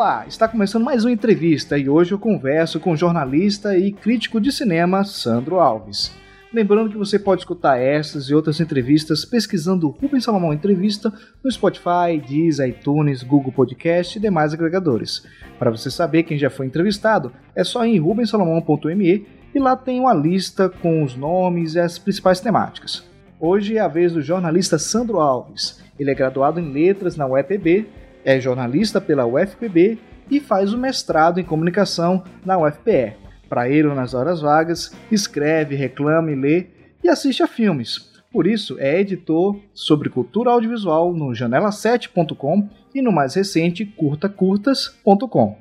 Olá, está começando mais uma entrevista e hoje eu converso com o jornalista e crítico de cinema Sandro Alves. Lembrando que você pode escutar essas e outras entrevistas pesquisando Rubens Salomão Entrevista no Spotify, Deezer, iTunes, Google Podcast e demais agregadores. Para você saber quem já foi entrevistado, é só ir em rubensalomão.me e lá tem uma lista com os nomes e as principais temáticas. Hoje é a vez do jornalista Sandro Alves. Ele é graduado em Letras na UEPB é jornalista pela UFPB e faz o mestrado em comunicação na UFPE. Para ele, nas horas vagas, escreve, reclama e lê e assiste a filmes. Por isso, é editor sobre cultura audiovisual no janela7.com e no mais recente curtacurtas.com.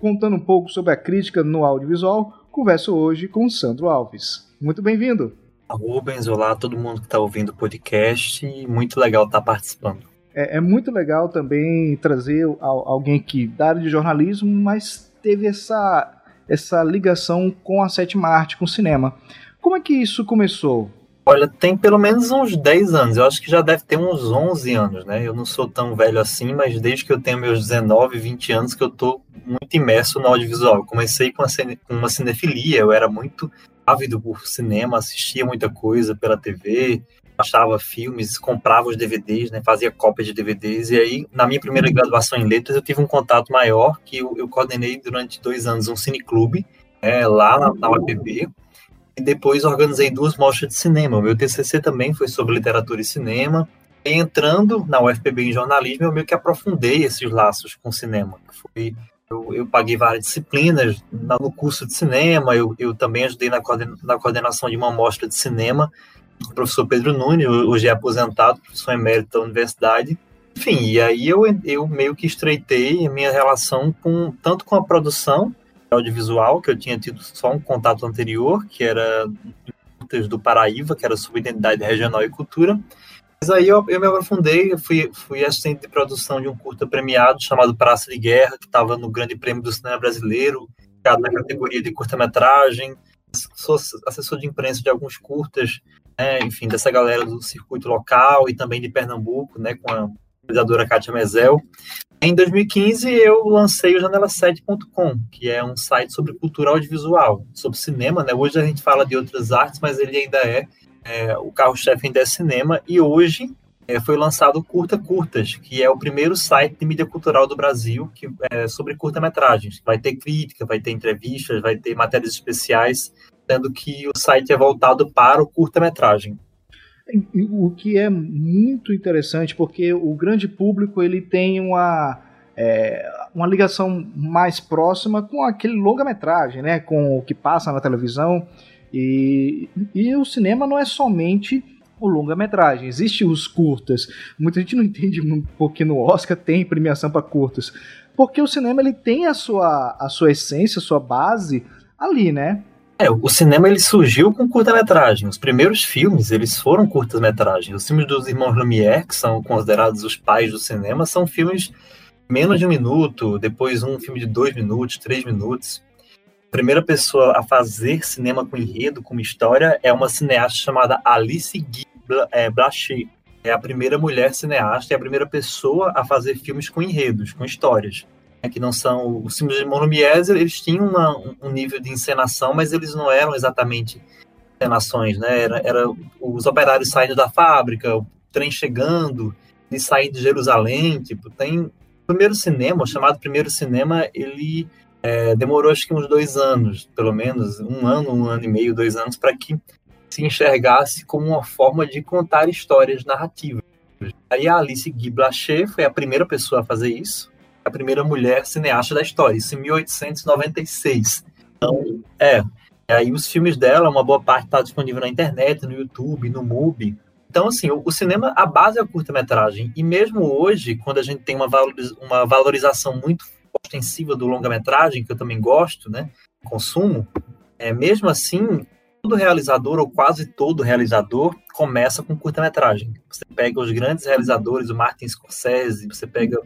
Contando um pouco sobre a crítica no audiovisual, converso hoje com Sandro Alves. Muito bem-vindo! Rubens, olá todo mundo que está ouvindo o podcast. Muito legal estar tá participando é, é muito legal também trazer alguém que da área de jornalismo, mas teve essa, essa ligação com a sétima arte, com o cinema. Como é que isso começou? Olha, tem pelo menos uns 10 anos, eu acho que já deve ter uns 11 anos, né? Eu não sou tão velho assim, mas desde que eu tenho meus 19, 20 anos que eu tô muito imerso no audiovisual. Eu comecei com, cine, com uma cinefilia, eu era muito ávido por cinema, assistia muita coisa pela TV, achava filmes, comprava os DVDs, né, fazia cópias de DVDs, e aí, na minha primeira graduação em letras, eu tive um contato maior, que eu, eu coordenei durante dois anos um cineclube, é, lá na, na UAPB, e depois organizei duas mostras de cinema. O meu TCC também foi sobre literatura e cinema, e entrando na UFPB em jornalismo, eu meio que aprofundei esses laços com o cinema, foi eu, eu, paguei várias disciplinas no curso de cinema, eu, eu também ajudei na, coorden na coordenação de uma mostra de cinema o professor Pedro Nunes, hoje é aposentado, professor emérito da universidade. Enfim, e aí eu, eu meio que estreitei a minha relação com tanto com a produção audiovisual, que eu tinha tido só um contato anterior, que era do Paraíba, que era sobre identidade regional e cultura. Mas aí eu, eu me aprofundei, eu fui, fui assistente de produção de um curta premiado chamado Praça de Guerra, que estava no Grande Prêmio do Cinema Brasileiro, na categoria de curta-metragem. Sou assessor de imprensa de alguns curtas né, enfim, dessa galera do circuito local e também de Pernambuco, né, com a realizadora Kátia Mezel. Em 2015, eu lancei o janela7.com, que é um site sobre cultura audiovisual, sobre cinema. Né? Hoje a gente fala de outras artes, mas ele ainda é, é o carro-chefe ainda é cinema. E hoje é, foi lançado o Curta Curtas, que é o primeiro site de mídia cultural do Brasil que é sobre curta-metragens. Vai ter crítica, vai ter entrevistas, vai ter matérias especiais sendo que o site é voltado para o curta-metragem. O que é muito interessante, porque o grande público ele tem uma, é, uma ligação mais próxima com aquele longa-metragem, né, com o que passa na televisão. E, e o cinema não é somente o longa-metragem, existem os curtas. Muita gente não entende porque no Oscar tem premiação para curtas. Porque o cinema ele tem a sua, a sua essência, a sua base ali, né? É, o cinema ele surgiu com curta-metragem. Os primeiros filmes, eles foram curtas-metragens. Os filmes dos irmãos Lumière, que são considerados os pais do cinema, são filmes menos de um minuto, depois um filme de dois minutos, três minutos. A primeira pessoa a fazer cinema com enredo, com história, é uma cineasta chamada Alice Guy é, Blaché. É a primeira mulher cineasta e a primeira pessoa a fazer filmes com enredos, com histórias. Né, que não são os filmes de Monomies, eles tinham uma, um nível de encenação, mas eles não eram exatamente encenações, né? Era, era os operários saindo da fábrica, o trem chegando, de sair de Jerusalém, tipo, tem o primeiro cinema, o chamado primeiro cinema, ele é, demorou acho que uns dois anos, pelo menos, um ano, um ano e meio, dois anos, para que se enxergasse como uma forma de contar histórias narrativas. Aí a Alice Guy Blaché foi a primeira pessoa a fazer isso, a primeira mulher cineasta da história, isso em 1896. Então, é. Aí os filmes dela, uma boa parte está disponível na internet, no YouTube, no MUBI. Então, assim, o, o cinema, a base é a curta-metragem. E mesmo hoje, quando a gente tem uma, uma valorização muito ostensiva do longa-metragem, que eu também gosto, né, consumo, é, mesmo assim, todo realizador, ou quase todo realizador, começa com curta-metragem. Você pega os grandes realizadores, o Martin Scorsese, você pega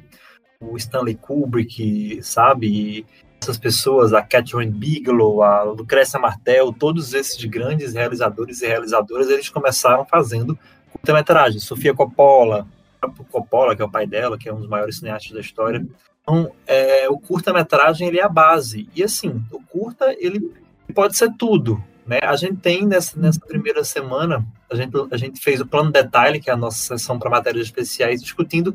o Stanley Kubrick, sabe? essas pessoas, a Catherine Bigelow, a Lucrécia Martel, todos esses grandes realizadores e realizadoras, eles começaram fazendo curta-metragem. Sofia Coppola, Coppola, que é o pai dela, que é um dos maiores cineastas da história, Então, é, o curta-metragem ele é a base. E assim, o curta ele pode ser tudo. Né? A gente tem nessa, nessa primeira semana, a gente, a gente fez o plano detalhe, que é a nossa sessão para matérias especiais, discutindo,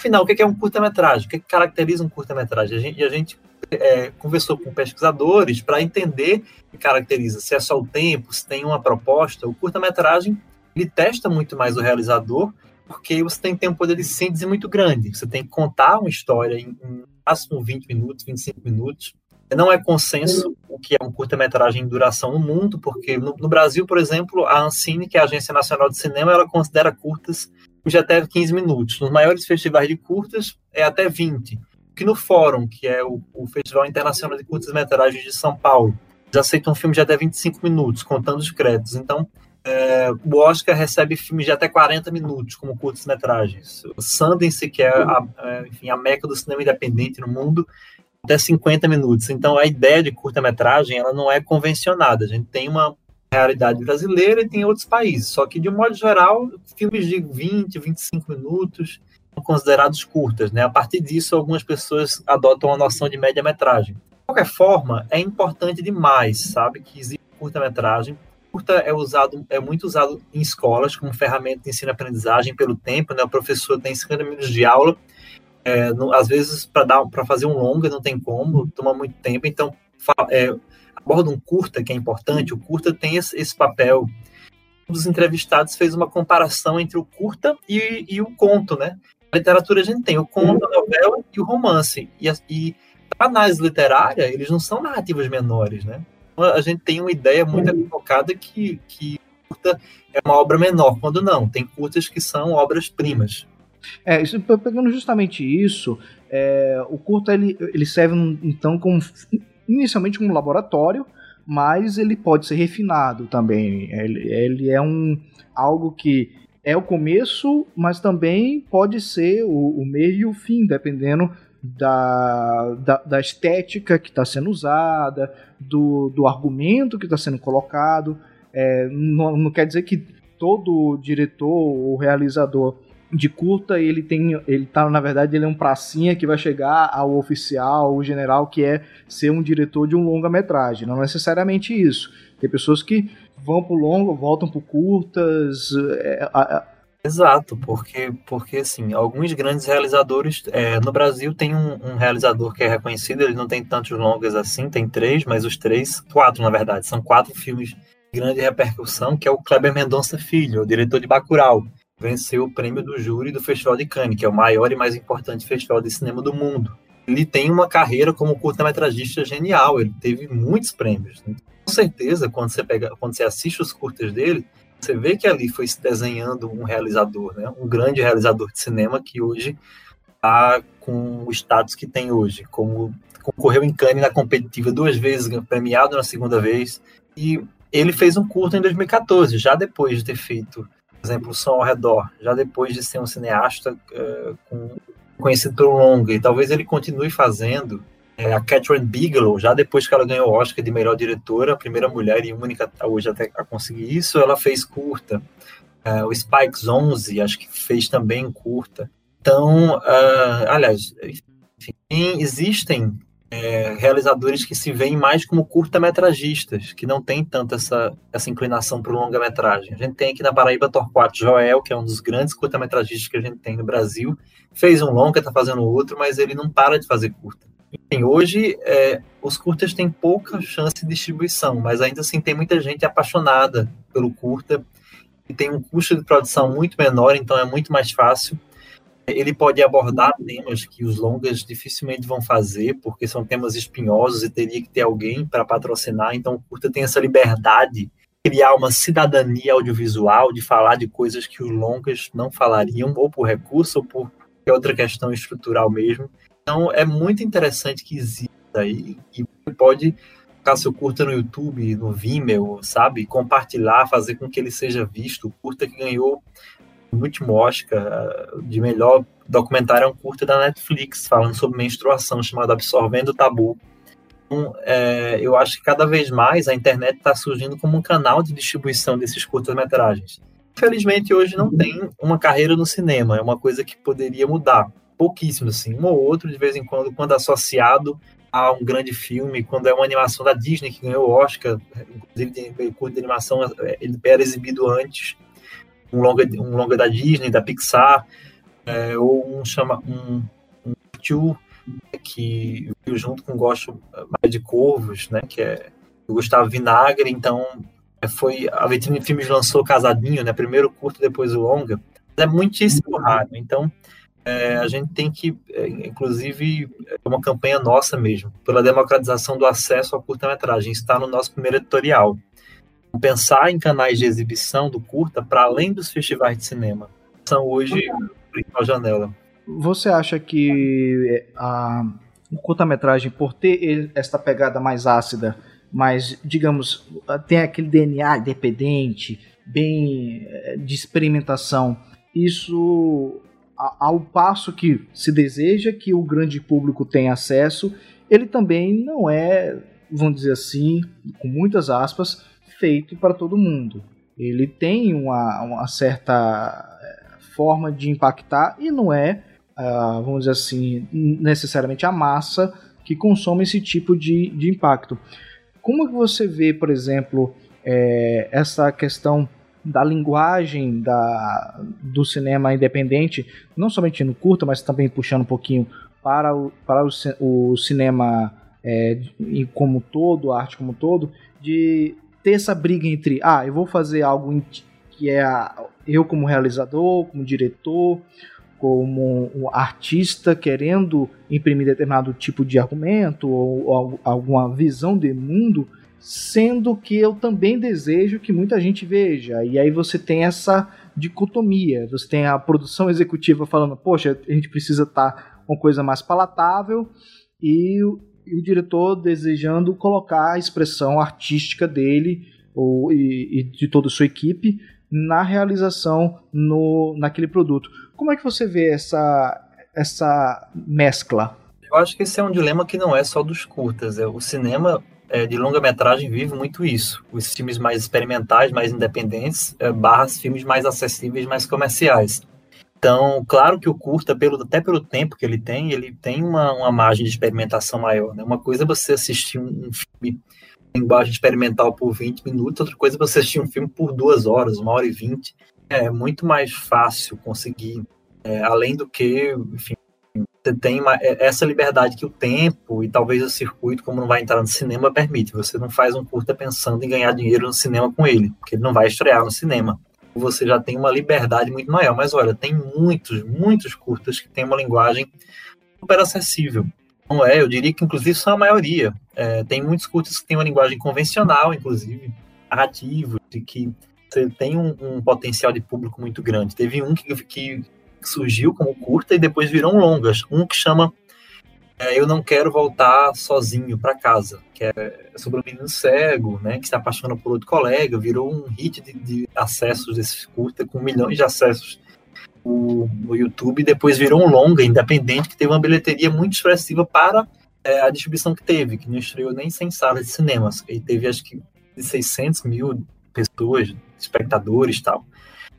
afinal, o que é um curta-metragem, o que, caracteriza um curta-metragem. A gente é, conversou com pesquisadores para entender o que caracteriza, se é só o tempo, se tem uma proposta. O curta-metragem ele testa muito mais o realizador, porque você tem poder de síntese muito grande. Você tem que contar uma história em, em máximo 20 minutos, 25 minutos. Não é consenso o que é um curta-metragem em duração no mundo, porque no, no, Brasil, por exemplo, a Ancine, que é a Agência Nacional de Cinema, ela considera curtas de até 15 minutos. Nos maiores festivais de curtas, é até 20 que no Fórum, que é o, o Festival Internacional de Curtas-Metragens de São Paulo, já aceita um filme de até 25 minutos, contando os créditos. Então, é, o Oscar recebe filmes de até 40 minutos como curtas-metragens. O Sundance, que é a, a, enfim, a meca do cinema independente no mundo, até 50 minutos. Então, a ideia de curta-metragem ela não é convencionada. A gente tem uma realidade brasileira e tem outros países. Só que, de um modo geral, filmes de 20, 25 minutos considerados curtas. Né? A partir disso, algumas pessoas adotam a noção de média-metragem. De qualquer forma, é importante demais, sabe, que existe curta-metragem. Curta é usado, é muito usado em escolas como ferramenta de ensino-aprendizagem pelo tempo. Né? O professor tem 50 minutos de aula, é, às vezes para fazer um longa não tem como, toma muito tempo. Então, é, aborda um curta que é importante. O curta tem esse, papel um dos entrevistados fez uma comparação entre o curta e, e, o conto, né? A literatura a gente tem o conto, a novela e o romance. E, e a análise literária, eles não são narrativas menores, né? Então, a gente tem uma ideia muito equivocada que, que curta é uma obra menor, quando não. Tem curtas que são obras-primas. É, isso, pegando justamente isso, é, o curta ele, ele serve então como inicialmente como laboratório, mas ele pode ser refinado também. Ele, ele é um algo que é o começo, mas também pode ser o, o meio e o fim, dependendo da, da, da estética que está sendo usada, do, do argumento que está sendo colocado. É, não, não quer dizer que todo diretor ou realizador de curta, ele tem. Ele tá, na verdade, ele é um pracinha que vai chegar ao oficial, o general, que é ser um diretor de um longa-metragem. Não necessariamente isso. Tem pessoas que vão pro longo, voltam pro curtas. É, é, Exato, porque, porque assim, alguns grandes realizadores. É, no Brasil tem um, um, realizador que é reconhecido, ele não tem tantos longas assim, tem três, mas os três, quatro na verdade, são quatro filmes de grande repercussão, que é o Kleber Mendonça Filho, o diretor de Bacurau. Venceu o prêmio do júri do Festival de Cannes, que é o maior e mais importante festival de cinema do mundo. Ele tem uma carreira como curta-metragista genial, ele teve muitos prêmios. Né? Com certeza, quando você, pega, quando você assiste os curtas dele, você vê que ali foi se desenhando um realizador, né? um grande realizador de cinema que hoje está com o status que tem hoje, como concorreu em Cannes na competitiva duas vezes, premiado na segunda vez, e ele fez um curto em 2014, já depois de ter feito, exemplo, O Som ao Redor, já depois de ser um cineasta uh, com, conhecido pelo longa, e talvez ele continue fazendo é, a Catherine Bigelow, já depois que ela ganhou o Oscar de melhor diretora, a primeira mulher e única hoje até a conseguir isso, ela fez curta. É, o Spikes 11, acho que fez também curta. Então, uh, aliás, enfim, existem é, realizadores que se veem mais como curta-metragistas, que não tem tanto essa, essa inclinação para longa-metragem. A gente tem aqui na Paraíba Torquato Joel, que é um dos grandes curta-metragistas que a gente tem no Brasil. Fez um longa, está fazendo outro, mas ele não para de fazer curta. Enfim, hoje é, os curtas têm pouca chance de distribuição, mas ainda assim tem muita gente apaixonada pelo curta e tem um custo de produção muito menor, então é muito mais fácil. Ele pode abordar temas que os longas dificilmente vão fazer, porque são temas espinhosos e teria que ter alguém para patrocinar. Então, o curta tem essa liberdade de criar uma cidadania audiovisual, de falar de coisas que os longas não falariam, ou por recurso, ou por outra questão estrutural mesmo. Então é muito interessante que exista aí e pode colocar seu curta no YouTube, no Vimeo, sabe? Compartilhar, fazer com que ele seja visto. O curta que ganhou o último Oscar de melhor documentário é um curta da Netflix, falando sobre menstruação, chamado Absorvendo o Tabu. Então, é, eu acho que cada vez mais a internet está surgindo como um canal de distribuição desses curtas-metragens. Infelizmente, hoje não tem uma carreira no cinema, é uma coisa que poderia mudar pouquíssimos, assim, um ou outro de vez em quando, quando associado a um grande filme, quando é uma animação da Disney que ganhou o Oscar, inclusive tem curto de animação, é, ele era exibido antes, um longa, um longa da Disney, da Pixar, é, ou um chama um, um Two, que viu junto com Gosto Mais de Corvos, né, que é do Gustavo Vinagre, então é, foi a Vitrine Filmes lançou Casadinho, né, primeiro curto, depois o longa, é muitíssimo raro, então é, a gente tem que, é, inclusive, é uma campanha nossa mesmo, pela democratização do acesso à curta-metragem, está no nosso primeiro editorial. Pensar em canais de exibição do curta para além dos festivais de cinema. São hoje a principal janela. Você acha que é, a curta-metragem, por ter esta pegada mais ácida, mas, digamos, tem aquele DNA independente, bem é, de experimentação, isso ao passo que se deseja que o grande público tenha acesso, ele também não é, vamos dizer assim, com muitas aspas, feito para todo mundo. Ele tem uma, uma certa eh, forma de impactar e não é, uh, vamos dizer assim, necessariamente a massa que consome esse tipo de, de impacto. Como que você vê, por exemplo, é, essa questão da linguagem da, do cinema independente, não somente no curta, mas também puxando um pouquinho para o, para o, o cinema é, como todo, a arte como todo, de ter essa briga entre, ah, eu vou fazer algo que é eu como realizador, como diretor, como um artista querendo imprimir determinado tipo de argumento ou, ou alguma visão de mundo, sendo que eu também desejo que muita gente veja. E aí você tem essa dicotomia. Você tem a produção executiva falando, poxa, a gente precisa estar tá uma coisa mais palatável, e e o diretor desejando colocar a expressão artística dele ou, e, e de toda a sua equipe na realização no, naquele produto. Como é que você vê essa, essa mescla? Eu acho que esse é um dilema que não é só dos curtas. É, o cinema é, de longa-metragem vive muito isso. Os filmes mais experimentais, mais independentes, é, barras filmes mais acessíveis, mais comerciais. Então, claro que o curta, pelo, até pelo tempo que ele tem, ele tem uma, uma margem de experimentação maior. Né? Uma coisa é você assistir um, um filme em linguagem experimental por 20 minutos, outra coisa é você assistir um filme por duas horas, uma hora e vinte. É muito mais fácil conseguir, é, além do que, enfim, você tem uma, é, essa liberdade que o tempo e talvez o circuito, como não vai entrar no cinema, permite. Você não faz um curta pensando em ganhar dinheiro no cinema com ele, porque ele não vai estrear no cinema. Você já tem uma liberdade muito maior. Mas olha, tem muitos, muitos curtas que têm uma linguagem super acessível. Não é? Eu diria que inclusive são a maioria. É, tem muitos curtas que têm uma linguagem convencional, inclusive narrativo, de que tem um, um, potencial de público muito grande. Teve um que, que surgiu como curta e depois virou um longas. Um que chama é, Eu Não Quero Voltar Sozinho para Casa, que é sobre um menino cego, né, que se apaixona por outro colega, virou um hit de, de acessos desse curta, com milhões de acessos no, no, YouTube, e depois virou um longa independente que teve uma bilheteria muito expressiva para é, a distribuição que teve, que não estreou nem sem sala de cinemas, e teve acho que 600 mil pessoas, espectadores e tal.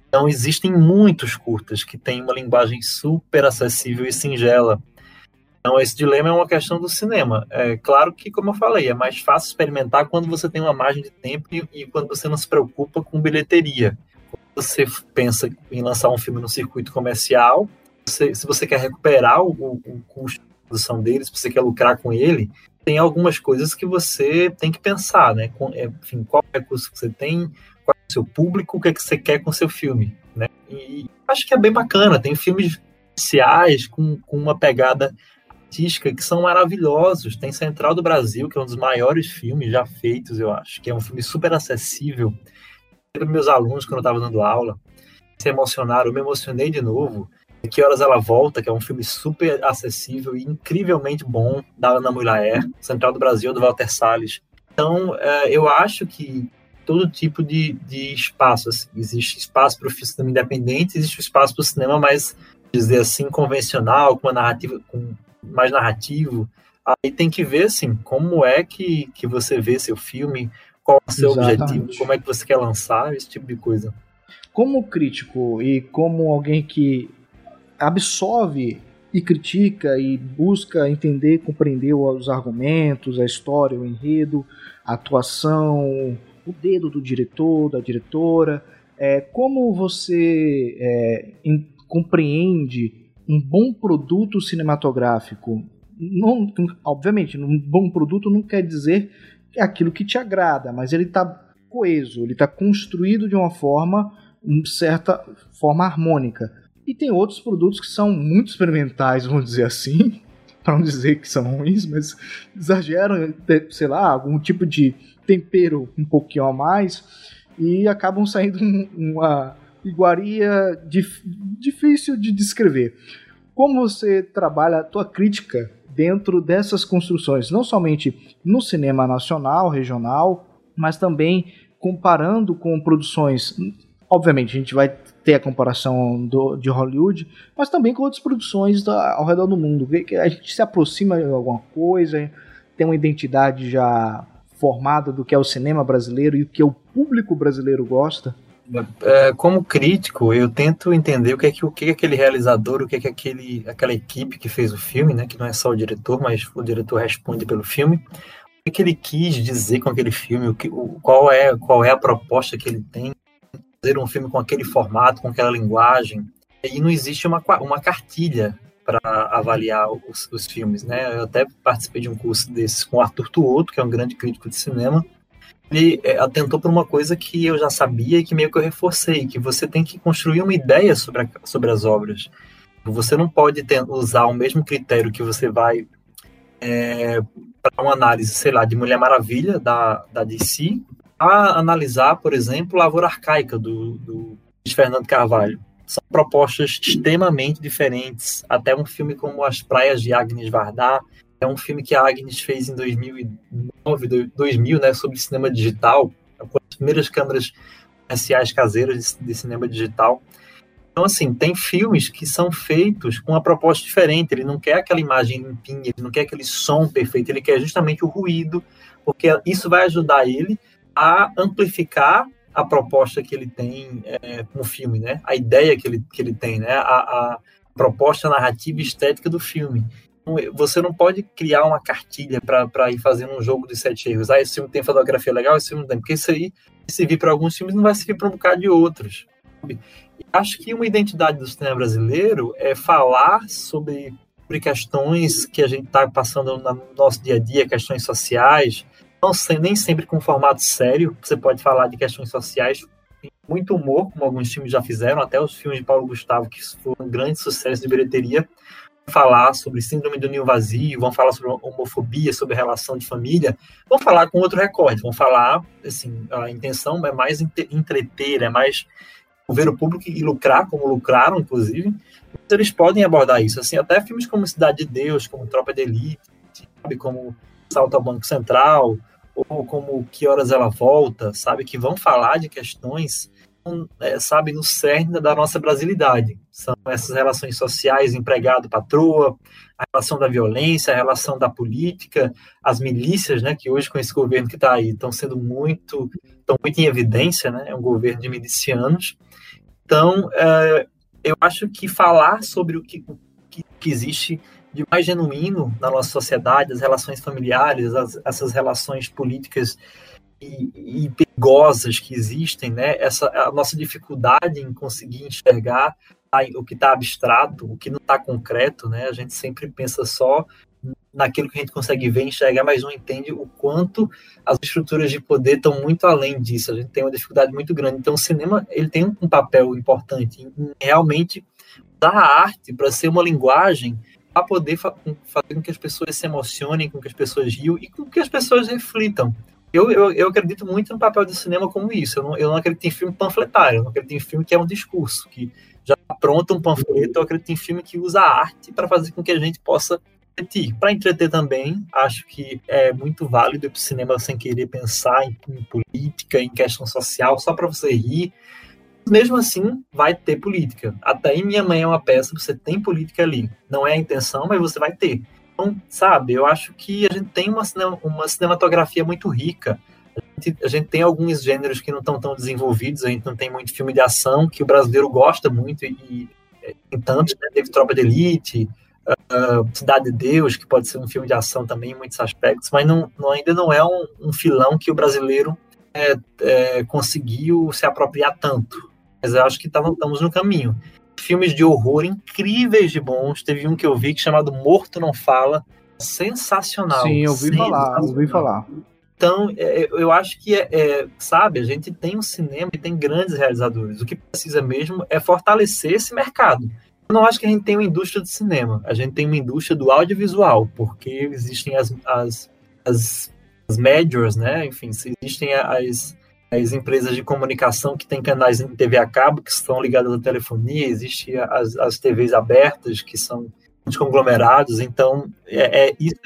Então, existem muitos curtas que têm uma linguagem super acessível e singela. Então, esse dilema é uma questão do cinema. É claro que, como eu falei, é mais fácil experimentar quando você tem uma margem de tempo e, e quando você não se preocupa com bilheteria. Quando você pensa em lançar um filme no circuito comercial, você, se você quer recuperar o, o custo de produção dele, se você quer lucrar com ele, tem algumas coisas que você tem que pensar, né? É, enfim, qual recurso que você tem, qual é o seu público, o que, é que você quer com o seu filme, né? E acho que é bem bacana, tem filmes especiais com, com uma pegada artística que são maravilhosos. Tem Central do Brasil, que é um dos maiores filmes já feitos, eu acho, que é um filme super acessível. Meus alunos, quando eu estava dando aula, se emocionaram, eu me emocionei de novo. Que Horas Ela Volta, que é um filme super acessível e incrivelmente bom, da Ana Mulaer, Central do Brasil, do Walter Salles. Então, é, eu acho que todo tipo de, de espaço. Assim. Existe espaço para o cinema independente, existe espaço para o cinema mais, dizer assim, convencional, com uma narrativa, com mais narrativo. Aí tem que ver, assim, como é que, que você vê seu filme, qual é o seu Exatamente. objetivo, como é que você quer lançar, esse tipo de coisa. Como crítico e como alguém que absorve e critica e busca entender, compreender os argumentos, a história, o enredo, a atuação, o dedo do diretor, da diretora. É, como você é, em, compreende um bom produto cinematográfico? Não, obviamente, um bom produto não quer dizer é aquilo que te agrada, mas ele está coeso, ele está construído de uma forma, certa forma harmônica. E tem outros produtos que são muito experimentais, vamos dizer assim, para não dizer que são ruins, mas exageram, sei lá, algum tipo de tempero um pouquinho a mais e acabam saindo uma iguaria dif difícil de descrever. Como você trabalha a tua crítica dentro dessas construções, não somente no cinema nacional, regional, mas também comparando com produções. Obviamente, a gente vai ter a comparação do, de Hollywood, mas também com outras produções da, ao redor do mundo. A gente se aproxima de alguma coisa, tem uma identidade já formada do que é o cinema brasileiro e o que o público brasileiro gosta. É, como crítico, eu tento entender o que é que o que é aquele realizador, o que é que aquele aquela equipe que fez o filme, né, que não é só o diretor, mas o diretor responde pelo filme. O que, é que ele quis dizer com aquele filme, o que, o, qual é qual é a proposta que ele tem fazer um filme com aquele formato, com aquela linguagem. E não existe uma uma cartilha para avaliar os, os, filmes, né? Eu até participei de um curso desses com Arthur Tuoto, que é um grande crítico de cinema, ele é, atentou para uma coisa que eu já sabia e que meio que eu reforcei, que você tem que construir uma ideia sobre, a, sobre as obras. Você não pode ter, usar o mesmo critério que você vai é, para uma análise, sei lá, de Mulher Maravilha, da, da DC, a analisar, por exemplo, Lavoura Arcaica, do, do Fernando Carvalho. São propostas extremamente diferentes. Até um filme como As Praias de Agnes Varda, é um filme que a Agnes fez em 2009, 2000, né, sobre cinema digital, com as primeiras câmeras comerciais caseiras de, de cinema digital. Então, assim, tem filmes que são feitos com uma proposta diferente. Ele não quer aquela imagem limpinha, ele não quer aquele som perfeito, ele quer justamente o ruído, porque isso vai ajudar ele a amplificar a proposta que ele tem é, no filme, né? A ideia que ele, que ele tem, né? A, a proposta narrativa e estética do filme você não pode criar uma cartilha para ir fazendo um jogo de sete erros. Ah, esse filme tem fotografia legal, esse filme não tem. Porque isso aí servir para alguns filmes não vai servir para um bocado de outros. Acho que uma identidade do cinema brasileiro é falar sobre, sobre questões que a gente está passando no nosso dia a dia, questões sociais, não nem sempre com formato sério. Você pode falar de questões sociais muito humor, como alguns filmes já fizeram, até os filmes de Paulo Gustavo, que foram um grande sucesso de bilheteria, falar sobre síndrome do ninho vazio, vão falar sobre homofobia, sobre relação de família, vão falar com outro recorde, vão falar, assim, a intenção é mais entreter, é mais ver o público e lucrar, como lucraram, inclusive, eles podem abordar isso, assim, até filmes como Cidade de Deus, como Tropa de Elite, sabe, como Salto ao Banco Central, ou como Que Horas Ela Volta, sabe, que vão falar de questões é, sabe, no cerne da nossa brasilidade. São essas relações sociais, empregado-patroa, a relação da violência, a relação da política, as milícias, né, que hoje com esse governo que está aí estão sendo muito, estão muito em evidência, né, é um governo de milicianos. Então, é, eu acho que falar sobre o que, o que, existe de mais genuíno na nossa sociedade, as relações familiares, as, essas relações políticas e, perigosas que existem, né? Essa a nossa dificuldade em conseguir enxergar o que está abstrato, o que não está concreto, né? A gente sempre pensa só naquilo que a gente consegue ver, enxergar, mas não entende o quanto as estruturas de poder estão muito além disso. A gente tem uma dificuldade muito grande. Então, o cinema ele tem um papel importante em realmente usar a arte para ser uma linguagem para poder fa fazer com que as pessoas se emocionem, com que as pessoas riam e com que as pessoas reflitam eu, eu, eu, acredito muito no papel do cinema como isso. Eu não, eu não acredito em filme panfletário, eu não acredito em filme que é um discurso, que já pronta um panfleto. Eu acredito em filme que usa arte para fazer com que a gente possa refletir. Para entreter também, acho que é muito válido para o cinema sem querer pensar em, em política, em questão social, só para você rir. Mesmo assim, vai ter política. Até em Minha Mãe é uma peça, você tem política ali. Não é a intenção, mas você vai ter. Então, sabe, eu acho que a gente tem uma, uma cinematografia muito rica. A gente, a gente tem alguns gêneros que não estão tão desenvolvidos, a gente não tem muito filme de ação, que o brasileiro gosta muito, e, e em tantos, né, teve Tropa de Elite, uh, Cidade de Deus, que pode ser um filme de ação também em muitos aspectos, mas não, não ainda não é um, um, filão que o brasileiro é, é, conseguiu se apropriar tanto. Mas eu acho que estamos no caminho. Filmes de horror incríveis de bons. Teve um que eu vi que chamado Morto Não Fala. Sensacional. Sim, eu ouvi falar, ouvi falar. Então, é, eu acho que, é, é, sabe, a gente tem um cinema e tem grandes realizadores. O que precisa mesmo é fortalecer esse mercado. Eu não acho que a gente tem uma indústria de cinema, a gente tem uma indústria do audiovisual, porque existem as, as, as, as majors, né? Enfim, existem as, as empresas de comunicação que têm canais em TV a cabo, que estão ligadas à telefonia, existem as, as TVs abertas, que são os conglomerados, então é, é isso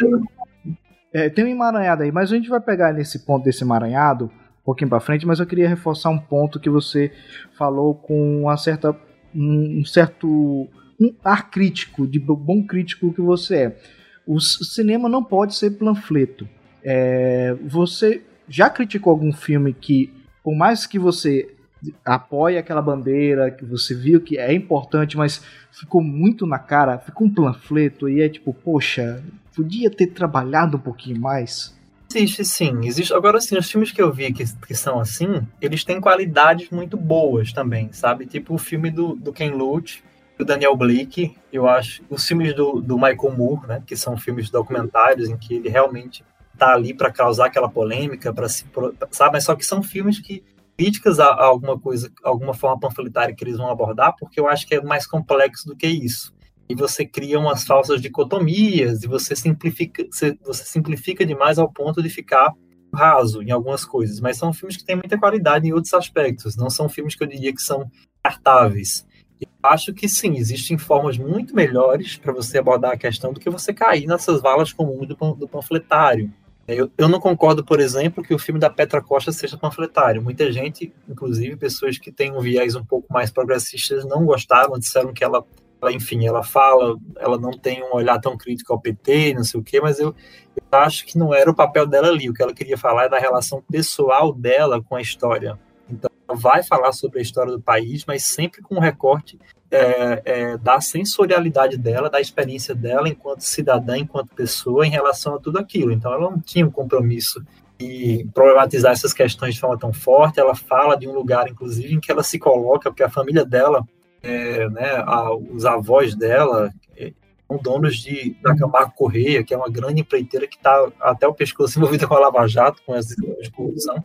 é, tem um emaranhado aí, mas a gente vai pegar nesse ponto desse emaranhado um pouquinho para frente, mas eu queria reforçar um ponto que você falou com uma certa um certo um ar crítico, de bom crítico que você é. O cinema não pode ser panfleto. É, você já criticou algum filme que, por mais que você apoie aquela bandeira, que você viu que é importante, mas ficou muito na cara, ficou um panfleto e é tipo, poxa, podia ter trabalhado um pouquinho mais. Existe sim, existe. Agora sim, os filmes que eu vi que, que são assim, eles têm qualidades muito boas também, sabe? Tipo o filme do, do Ken Loach, do Daniel Blake, eu acho. Os filmes do, do Michael Moore, né? Que são filmes documentários em que ele realmente tá ali para causar aquela polêmica, para se, sabe? Mas só que são filmes que críticas a, a, alguma coisa, alguma forma panfletária que eles vão abordar, porque eu acho que é mais complexo do que isso. E você cria umas falsas dicotomias e você simplifica, você, simplifica demais ao ponto de ficar raso em algumas coisas. Mas são filmes que têm muita qualidade em outros aspectos. Não são filmes que eu diria que são cartáveis. Eu acho que sim, existem formas muito melhores para você abordar a questão do que você cair nessas valas comuns do, do panfletário. Eu, eu não concordo, por exemplo, que o filme da Petra Costa seja panfletário. Muita gente, inclusive pessoas que têm um viés um pouco mais progressistas, não gostaram, disseram que ela, ela, enfim, ela fala, ela não tem um olhar tão crítico ao PT, não sei o quê, mas eu, eu acho que não era o papel dela ali. O que ela queria falar é da relação pessoal dela com a história. Então, vai falar sobre a história do país, mas sempre com um recorte é, é, da sensorialidade dela, da experiência dela enquanto cidadã, enquanto pessoa, em relação a tudo aquilo. Então, ela não tinha um compromisso e problematizar essas questões de forma tão forte. Ela fala de um lugar, inclusive, em que ela se coloca, porque a família dela, é, né, a, os avós dela, é, são donos de, da Camargo Correia, que é uma grande empreiteira que está até o pescoço envolvida com a Lava Jato, com essa corrupção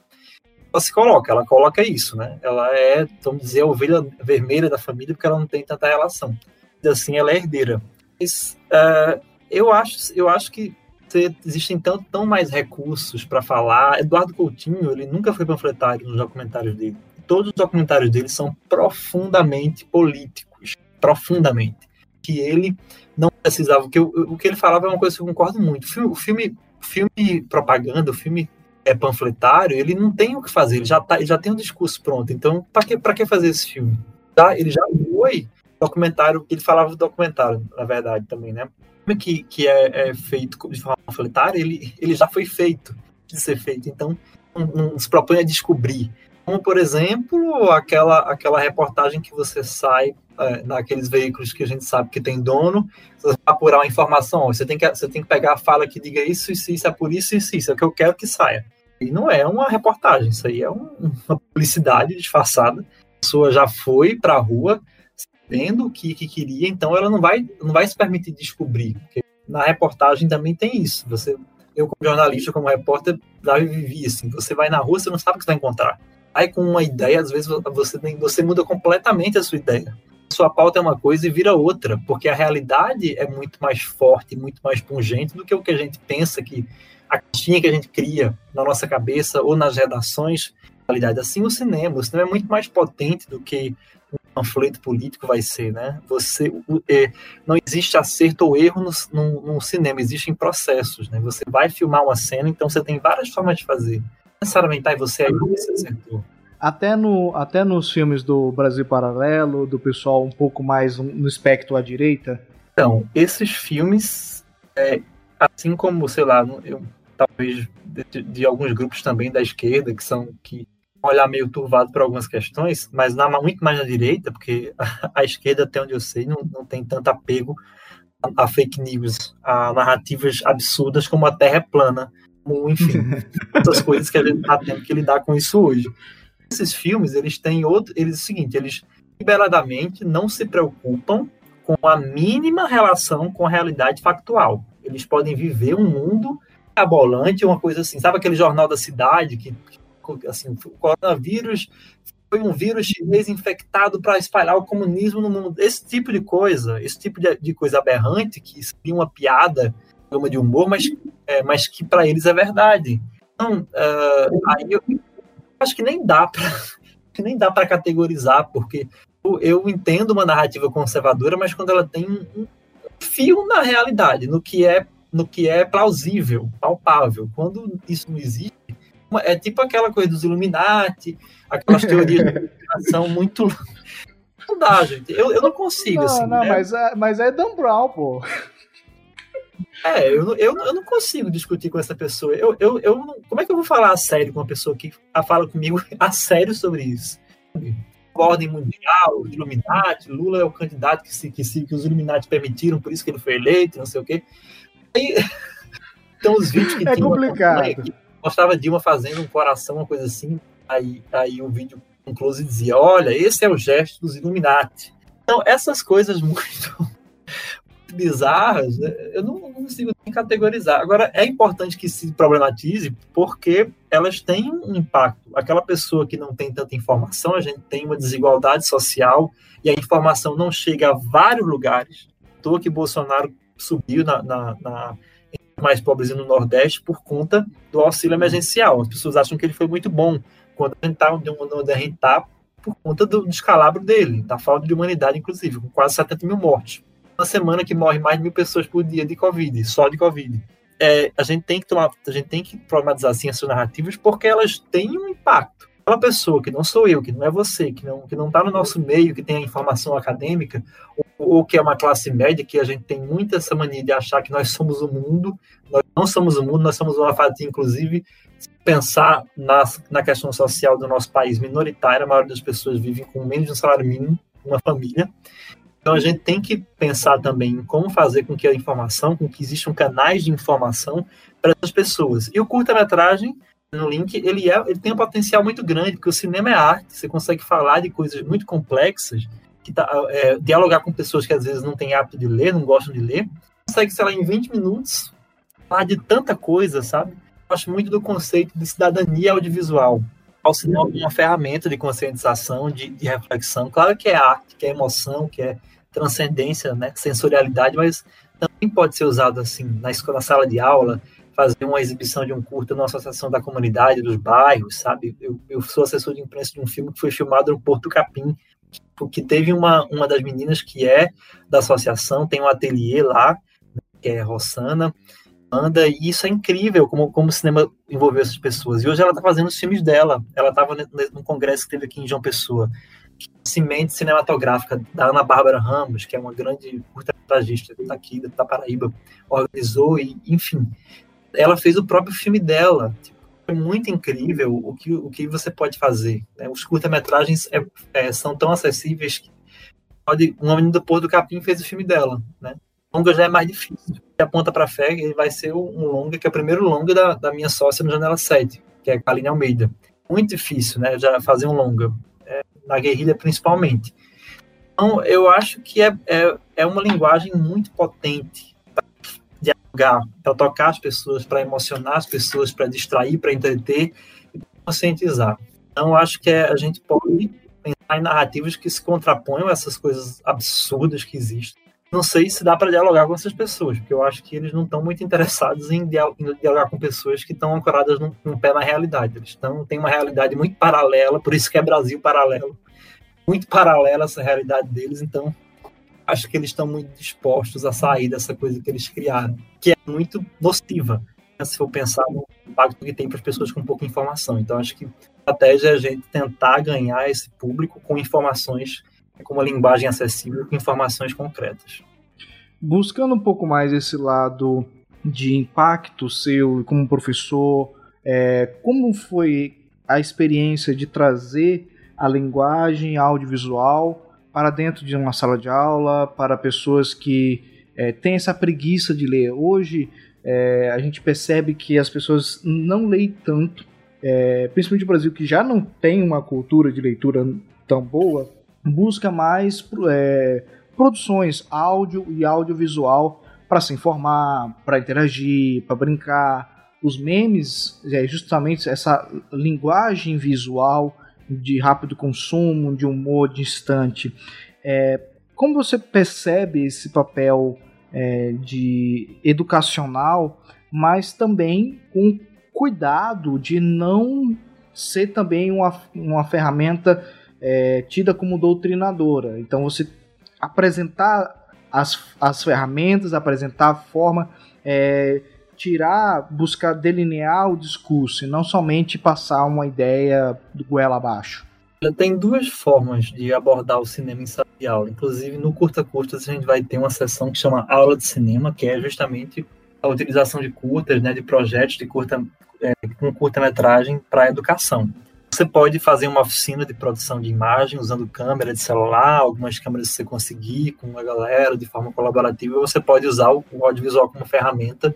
ela se coloca, ela coloca isso, né? Ela é, vamos dizer, a ovelha vermelha da família porque ela não tem tanta relação. E assim, ela é herdeira. Mas uh, eu, acho, eu acho que existem tão, tão mais recursos para falar. Eduardo Coutinho, ele nunca foi panfletário nos documentários dele. Todos os documentários dele são profundamente políticos, profundamente. Que ele não precisava, o que, eu, o que ele falava é uma coisa que eu concordo muito. O filme, o filme propaganda, o filme é panfletário, ele não tem o que fazer, ele já, tá, ele já tem um discurso pronto. Então, para que, que fazer esse filme? Tá? Ele já foi documentário, ele falava do documentário, na verdade, também, né? O que, que é, é, feito de forma panfletária, ele, ele já foi feito de ser feito. Então, não, não se propõe a descobrir. Como, por exemplo, aquela, aquela reportagem que você sai é, naqueles veículos que a gente sabe que tem dono, você apurar uma informação, você tem que, você tem que pegar a fala que diga isso, isso, isso, é por isso, isso, isso, é o que eu quero que saia. E não é uma reportagem, isso aí é um, uma publicidade disfarçada. A pessoa já foi para a rua sabendo o que, que, queria, então ela não vai, não vai se permitir descobrir. Porque na reportagem também tem isso. Você, eu como jornalista, como repórter, já vivi assim. Você vai na rua, você não sabe o que vai encontrar. Aí com uma ideia, às vezes você, você muda completamente a sua ideia. Sua pauta é uma coisa e vira outra, porque a realidade é muito mais forte, muito mais pungente do que o que a gente pensa que a caixinha que a gente cria na nossa cabeça ou nas redações. Realidade. Assim, o cinema, o cinema é muito mais potente do que um panfleto político vai ser, né? Você é, não existe acerto ou erro no, no, no, cinema, existem processos, né? Você vai filmar uma cena, então você tem várias formas de fazer. Não necessariamente aí você aí você acertou. Até, no, até nos filmes do Brasil Paralelo, do pessoal um pouco mais no espectro à direita? Então, esses filmes, é, assim como, sei lá, eu talvez de, de, alguns grupos também da esquerda que são que olhar meio turvado para algumas questões, mas na, muito mais na direita, porque a, a, esquerda, até onde eu sei, não, não tem tanto apego a, a fake news, a narrativas absurdas como a Terra é plana, como, enfim, essas coisas que a gente está tendo que lidar com isso hoje. Esses filmes, eles têm outro, eles é o seguinte, eles liberadamente não se preocupam com a mínima relação com a realidade factual. Eles podem viver um mundo abolante, uma coisa assim. Sabe aquele jornal da cidade que, assim, o coronavírus foi um vírus chinês infectado para espalhar o comunismo no mundo. Esse tipo de coisa, esse tipo de, de coisa aberrante, que seria uma piada, uma de humor, mas, é, mas que para eles é verdade. Então, uh, aí eu acho que nem dá para nem dá para categorizar, porque eu, entendo uma narrativa conservadora, mas quando ela tem um fio na realidade, no que é no que é plausível, palpável. Quando isso não existe, é tipo aquela coisa dos Illuminati, aquelas teorias de conspiração muito. Não dá, gente. Eu, eu não consigo, não, assim. Não, né? mas, é, mas é Dan Brown, pô. É, eu, eu, eu não consigo discutir com essa pessoa. Eu, eu, eu não, como é que eu vou falar a sério com uma pessoa que fala comigo a sério sobre isso? Ordem mundial, Illuminati, Lula é o candidato que, se, que, se, que os Illuminati permitiram, por isso que ele foi eleito, não sei o quê. Aí, então os vídeos que é complicado. Que mostrava Dilma fazendo um coração, uma coisa assim. Aí, aí o vídeo com close dizia: Olha, esse é o gesto dos Illuminati. Então, essas coisas muito bizarras, né, eu não, não consigo nem categorizar. Agora, é importante que se problematize porque elas têm um impacto. Aquela pessoa que não tem tanta informação, a gente tem uma desigualdade social e a informação não chega a vários lugares. Estou que Bolsonaro subiu na, na, na mais pobres no Nordeste por conta do auxílio emergencial. As pessoas acham que ele foi muito bom quando a gente está onde a gente por conta do descalabro dele, da falta de humanidade, inclusive, com quase 70 mil mortes. Uma semana que morre mais de mil pessoas por dia de Covid, só de Covid. É, a gente tem que tomar, a gente tem que problematizar assim essas narrativas porque elas têm um impacto. Uma pessoa que não sou eu, que não é você, que não que não está no nosso meio, que tem a informação acadêmica, ou, ou, que é uma classe média, que a gente tem muito essa mania de achar que nós somos o mundo, nós não somos o mundo, nós somos uma fatia, inclusive, pensar na, na questão social do nosso país minoritária, a maioria das pessoas vivem com menos de um salário mínimo, uma família. Então a gente tem que pensar também em como fazer com que a informação, com que existam canais de informação para essas pessoas. E o curta-metragem no link, ele, é, ele tem um potencial muito grande, porque o cinema é arte, você consegue falar de coisas muito complexas, que tá, é, dialogar com pessoas que às vezes não têm hábito de ler, não gostam de ler, consegue, sei lá, em 20 minutos, falar de tanta coisa, sabe? Eu acho muito do conceito de cidadania audiovisual. O cinema é uma ferramenta de conscientização, de, de, reflexão. Claro que é arte, que é emoção, que é transcendência, né, sensorialidade, mas também pode ser usado assim na escola, na sala de aula, fazer uma exibição de um curta numa associação da comunidade, dos bairros, sabe? Eu, eu sou assessor de imprensa de um filme que foi filmado no Porto Capim, que teve uma, uma das meninas que é da associação, tem um ateliê lá, né, que é Rossana, anda, e isso é incrível, como, como o cinema envolveu essas pessoas. E hoje ela está fazendo os filmes dela. Ela estava no congresso que teve aqui em João Pessoa, Cimente Cinematográfica, da Ana Bárbara Ramos, que é uma grande curta-metragista daqui, da Paraíba, organizou, e enfim ela fez o próprio filme dela. Tipo, é muito incrível o que, o que você pode fazer. Né? Os curta-metragens é, é, são tão acessíveis que pode, uma menina do Porto do Capim fez o filme dela. Né? Longa já é mais difícil. Se aponta para fé, ele vai ser um longa, que é o primeiro longa da, da minha sócia no Janela 7, que é a Kaline Almeida. Muito difícil, né? Já fazer um longa. É, na guerrilha, principalmente. Então, eu acho que é, é, é uma linguagem muito potente lugar para tocar as pessoas, para emocionar as pessoas, para distrair, para entreter e conscientizar. Então, acho que é, a gente pode pensar em narrativas que se contraponham a essas coisas absurdas que existem. Não sei se dá para dialogar com essas pessoas, porque eu acho que eles não estão muito interessados em dialogar com pessoas que estão ancoradas num, num pé na realidade. Eles estão, têm uma realidade muito paralela, por isso que é Brasil paralelo. Muito paralela essa realidade deles, então acho que eles estão muito dispostos a sair dessa coisa que eles criaram, que é muito nociva, né, se for pensar no impacto que tem para as pessoas com pouca informação. Então, acho que a estratégia é a gente tentar ganhar esse público com informações, com uma linguagem acessível, com informações concretas. Buscando um pouco mais esse lado de impacto seu como professor, é, como foi a experiência de trazer a linguagem audiovisual para dentro de uma sala de aula, para pessoas que é, tem essa preguiça de ler. Hoje é, a gente percebe que as pessoas não leem tanto, é, principalmente o Brasil, que já não tem uma cultura de leitura tão boa, busca mais é, produções áudio e audiovisual para se informar, para interagir, para brincar. Os memes é justamente essa linguagem visual de rápido consumo, de humor distante. É, como você percebe esse papel é, de educacional, mas também com cuidado de não ser também uma, uma ferramenta é, tida como doutrinadora. Então você apresentar as, as ferramentas, apresentar a forma, é, tirar, buscar delinear o discurso e não somente passar uma ideia do goela abaixo. Tem duas formas de abordar o cinema em sala de aula. Inclusive, no Curta Curtas, a gente vai ter uma sessão que chama Aula de Cinema, que é justamente a utilização de curtas, né, de projetos de curta, é, com curta-metragem para a educação. Você pode fazer uma oficina de produção de imagem usando câmera de celular, algumas câmeras se você conseguir com a galera de forma colaborativa. Você pode usar o audiovisual como ferramenta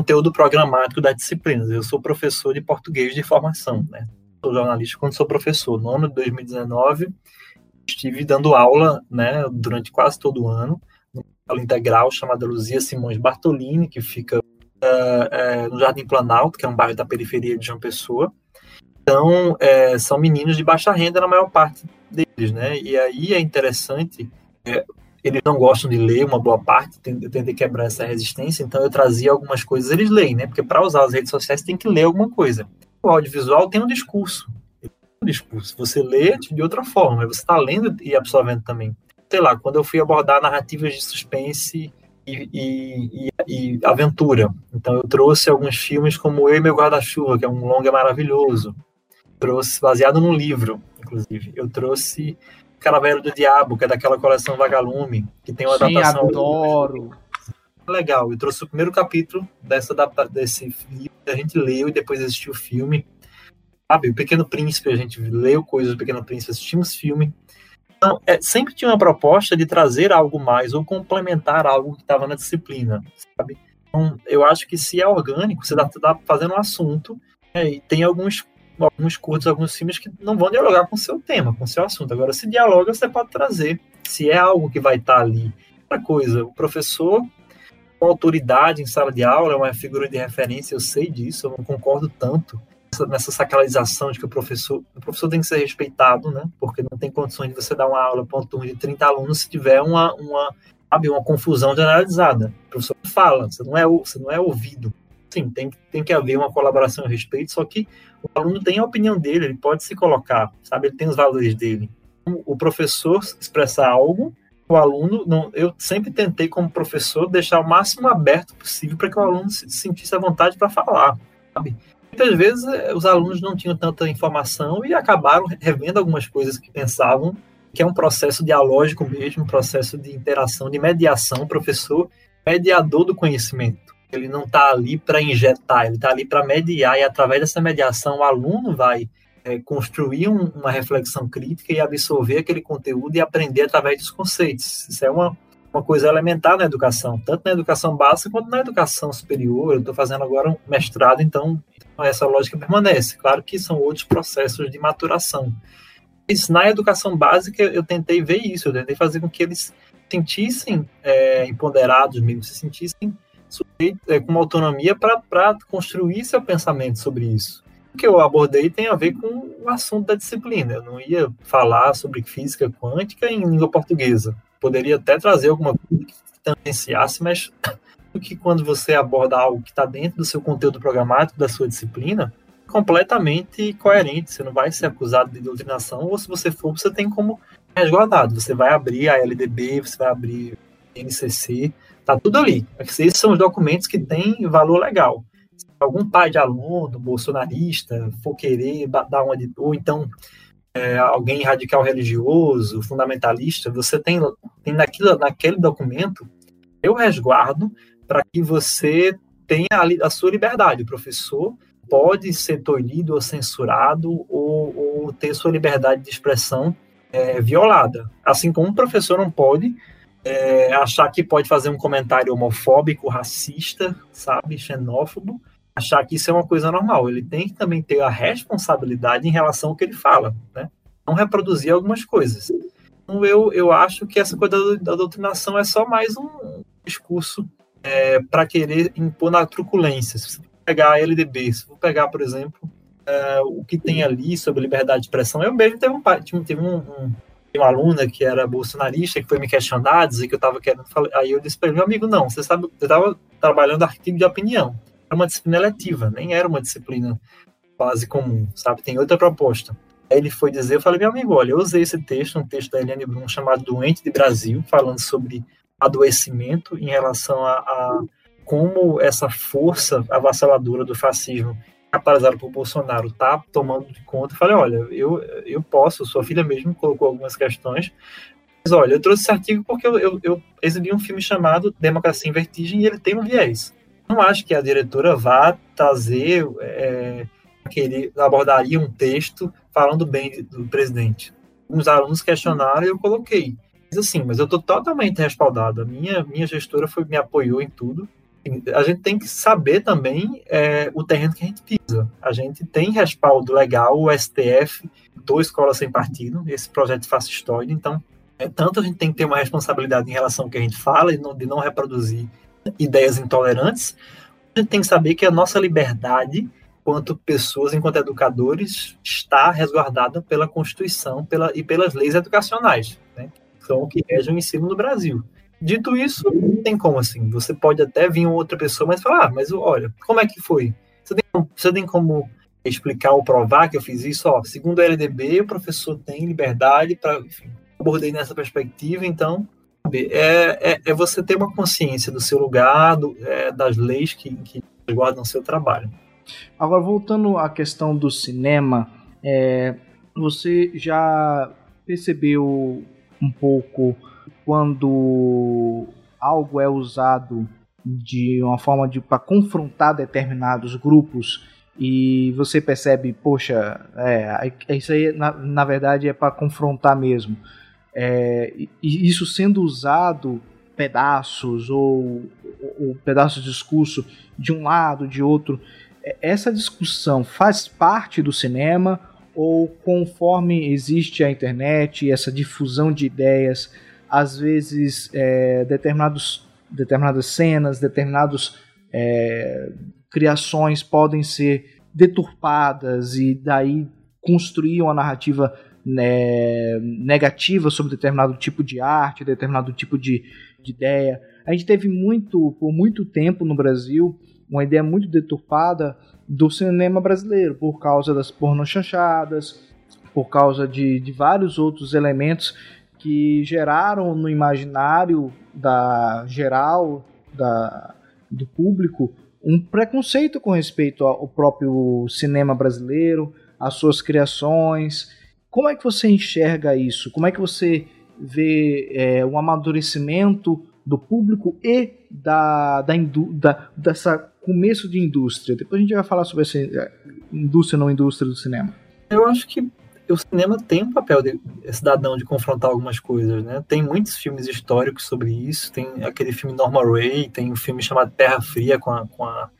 conteúdo programático das disciplinas. Eu sou professor de português de formação, né? Sou jornalista quando sou professor. No ano de 2019, estive dando aula, né, durante quase todo o ano, numa aula integral chamada Luzia Simões Bartolini, que fica uh, uh, no Jardim Planalto, que é um bairro da periferia de João Pessoa. Então, é, são meninos de baixa renda na maior parte deles, né? E aí é interessante, eles não gostam de ler uma boa parte, eu tentei quebrar essa resistência, então eu trazia algumas coisas, eles leem, né? Porque para usar as redes sociais tem que ler alguma coisa. O audiovisual tem um discurso. Um discurso. Você lê de outra forma, você está lendo e absorvendo também. Sei lá, quando eu fui abordar narrativas de suspense e, e, e, e aventura, então eu trouxe alguns filmes como Eu e Meu Guarda-Chuva, que é um longa maravilhoso trouxe, baseado num livro, inclusive. Eu trouxe Caravela do Diabo, que é daquela coleção Vagalume, que tem uma Sim, adaptação. adoro! Legal, eu trouxe o primeiro capítulo dessa, desse livro que a gente leu e depois assistiu o filme. Sabe, o Pequeno Príncipe, a gente leu coisas do Pequeno Príncipe, assistimos filme. Então, é, sempre tinha uma proposta de trazer algo mais ou complementar algo que estava na disciplina, sabe? Então, eu acho que se é orgânico, você está tá fazendo um assunto é, e tem alguns alguns curtos, alguns filmes que não vão dialogar com o seu tema, com o seu assunto. Agora, se dialoga, você pode trazer. Se é algo que vai estar ali. Outra coisa, o professor com autoridade em sala de aula é uma figura de referência, eu sei disso, eu não concordo tanto nessa sacralização de que o professor, o professor tem que ser respeitado, né? Porque não tem condições de você dar uma aula para um turno de 30 alunos se tiver uma, uma, sabe, uma confusão generalizada. O professor fala, você não é, você não é ouvido. Sim, tem, tem que haver uma colaboração a respeito, só que o aluno tem a opinião dele, ele pode se colocar, sabe? Ele tem os valores dele. Então, o professor expressar algo, o aluno, não, eu sempre tentei, como professor, deixar o máximo aberto possível para que o aluno se sentisse à vontade para falar, sabe? Muitas vezes eh, os alunos não tinham tanta informação e acabaram revendo algumas coisas que pensavam que é um processo dialógico mesmo, um processo de interação, de mediação, professor mediador do conhecimento ele não está ali para injetar, ele está ali para mediar, e através dessa mediação o aluno vai é, construir um, uma reflexão crítica e absorver aquele conteúdo e aprender através dos conceitos. Isso é uma, uma coisa elementar na educação, tanto na educação básica quanto na educação superior. Eu estou fazendo agora um mestrado, então essa lógica permanece. Claro que são outros processos de maturação. Mas na educação básica eu tentei ver isso, eu tentei fazer com que eles se sentissem é, empoderados mesmo, se sentissem sujeito, é, com uma autonomia para construir seu pensamento sobre isso. O que eu abordei tem a ver com o assunto da disciplina. Eu não ia falar sobre física quântica em língua portuguesa. Poderia até trazer alguma coisa que tangenciasse, mas que quando você aborda algo que está dentro do seu conteúdo programático, da sua disciplina, completamente coerente. Você não vai ser acusado de doutrinação, ou se você for, você tem como resguardado. Você vai abrir a LDB, você vai abrir NCC, Tá tudo ali. Esses são os documentos que têm valor legal. Se algum pai de aluno, bolsonarista, for querer dar uma de. Ou então é, alguém radical religioso, fundamentalista, você tem, tem naquilo, naquele documento eu resguardo para que você tenha a, a, sua liberdade. O professor pode ser tolhido ou censurado ou, ou ter sua liberdade de expressão é, violada. Assim como o professor não pode é, achar que pode fazer um comentário homofóbico, racista, sabe, xenófobo, achar que isso é uma coisa normal. Ele tem que também ter a responsabilidade em relação ao que ele fala, né? Não reproduzir algumas coisas. Então, eu, eu acho que essa coisa da, da doutrinação é só mais um discurso é, para querer impor na truculência. Se você pegar a LDB, se for pegar, por exemplo, é, o que tem ali sobre liberdade de expressão, eu mesmo teve um, teve um, um uma aluna que era bolsonarista, que foi me questionar, dizer que eu estava querendo falar. Aí eu disse para ele, meu amigo, não, você sabe, eu estava trabalhando artigo de opinião. Era uma disciplina eletiva, nem era uma disciplina base comum, sabe? Tem outra proposta. Aí ele foi dizer, eu falei, meu amigo, olha, eu usei esse texto, um texto da Eliane Brum chamado Doente de Brasil, falando sobre adoecimento em relação a, a como essa força avassaladora do fascismo capitalizado por Bolsonaro está tomando de conta. Falei, olha, eu, eu posso, sua filha mesmo colocou algumas questões, mas olha, eu trouxe esse artigo porque eu, eu, eu exibi um filme chamado Democracia em Vertigem e ele tem um viés. Não acho que a diretora vá trazer, é, aquele, abordaria um texto falando bem do presidente. Os alunos questionaram e eu coloquei. Mas assim, mas eu estou totalmente respaldado. A minha, minha gestora foi, me apoiou em tudo a gente tem que saber também é, o terreno que a gente pisa. A gente tem respaldo legal, o STF, do Escola Sem Partido, esse projeto fascistoide, então, é, tanto a gente tem que ter uma responsabilidade em relação ao que a gente fala, e não, de não reproduzir ideias intolerantes, a gente tem que saber que a nossa liberdade, enquanto pessoas, enquanto educadores, está resguardada pela Constituição pela, e pelas leis educacionais, né, que são o que regem o ensino no Brasil. Dito isso, não tem como assim. Você pode até vir outra pessoa, mas falar, ah, mas olha, como é que foi? Você tem, você tem como explicar ou provar que eu fiz isso? Ó, segundo o LDB, o professor tem liberdade para. Abordei nessa perspectiva, então. É, é, é, você ter uma consciência do seu lugar, do, é, das leis que, que guardam o seu trabalho. Agora, voltando à questão do cinema, é, você já percebeu um pouco quando algo é usado de uma forma de para confrontar determinados grupos e você percebe, poxa, é, é isso aí na, na verdade é para confrontar mesmo. É, e isso sendo usado pedaços ou, ou pedaços de discurso de um lado, de outro, é, essa discussão faz parte do cinema ou conforme existe a internet, essa difusão de ideias, às vezes é, determinados, determinadas cenas, determinadas é, criações podem ser deturpadas e daí construir uma narrativa né, negativa sobre determinado tipo de arte, determinado tipo de, de ideia. A gente teve muito, por muito tempo no Brasil, uma ideia muito deturpada do cinema brasileiro, por causa das pornochanchadas, por causa de, de vários outros elementos que geraram no imaginário da geral da, do público um preconceito com respeito ao próprio cinema brasileiro, às suas criações. Como é que você enxerga isso? Como é que você vê é, o amadurecimento do público e da, da, da, dessa começo de indústria? Depois a gente vai falar sobre essa é, indústria não indústria do cinema. Eu acho que o cinema tem um papel de cidadão de confrontar algumas coisas, né? Tem muitos filmes históricos sobre isso, tem aquele filme Norma Ray, tem um filme chamado Terra Fria com a, com a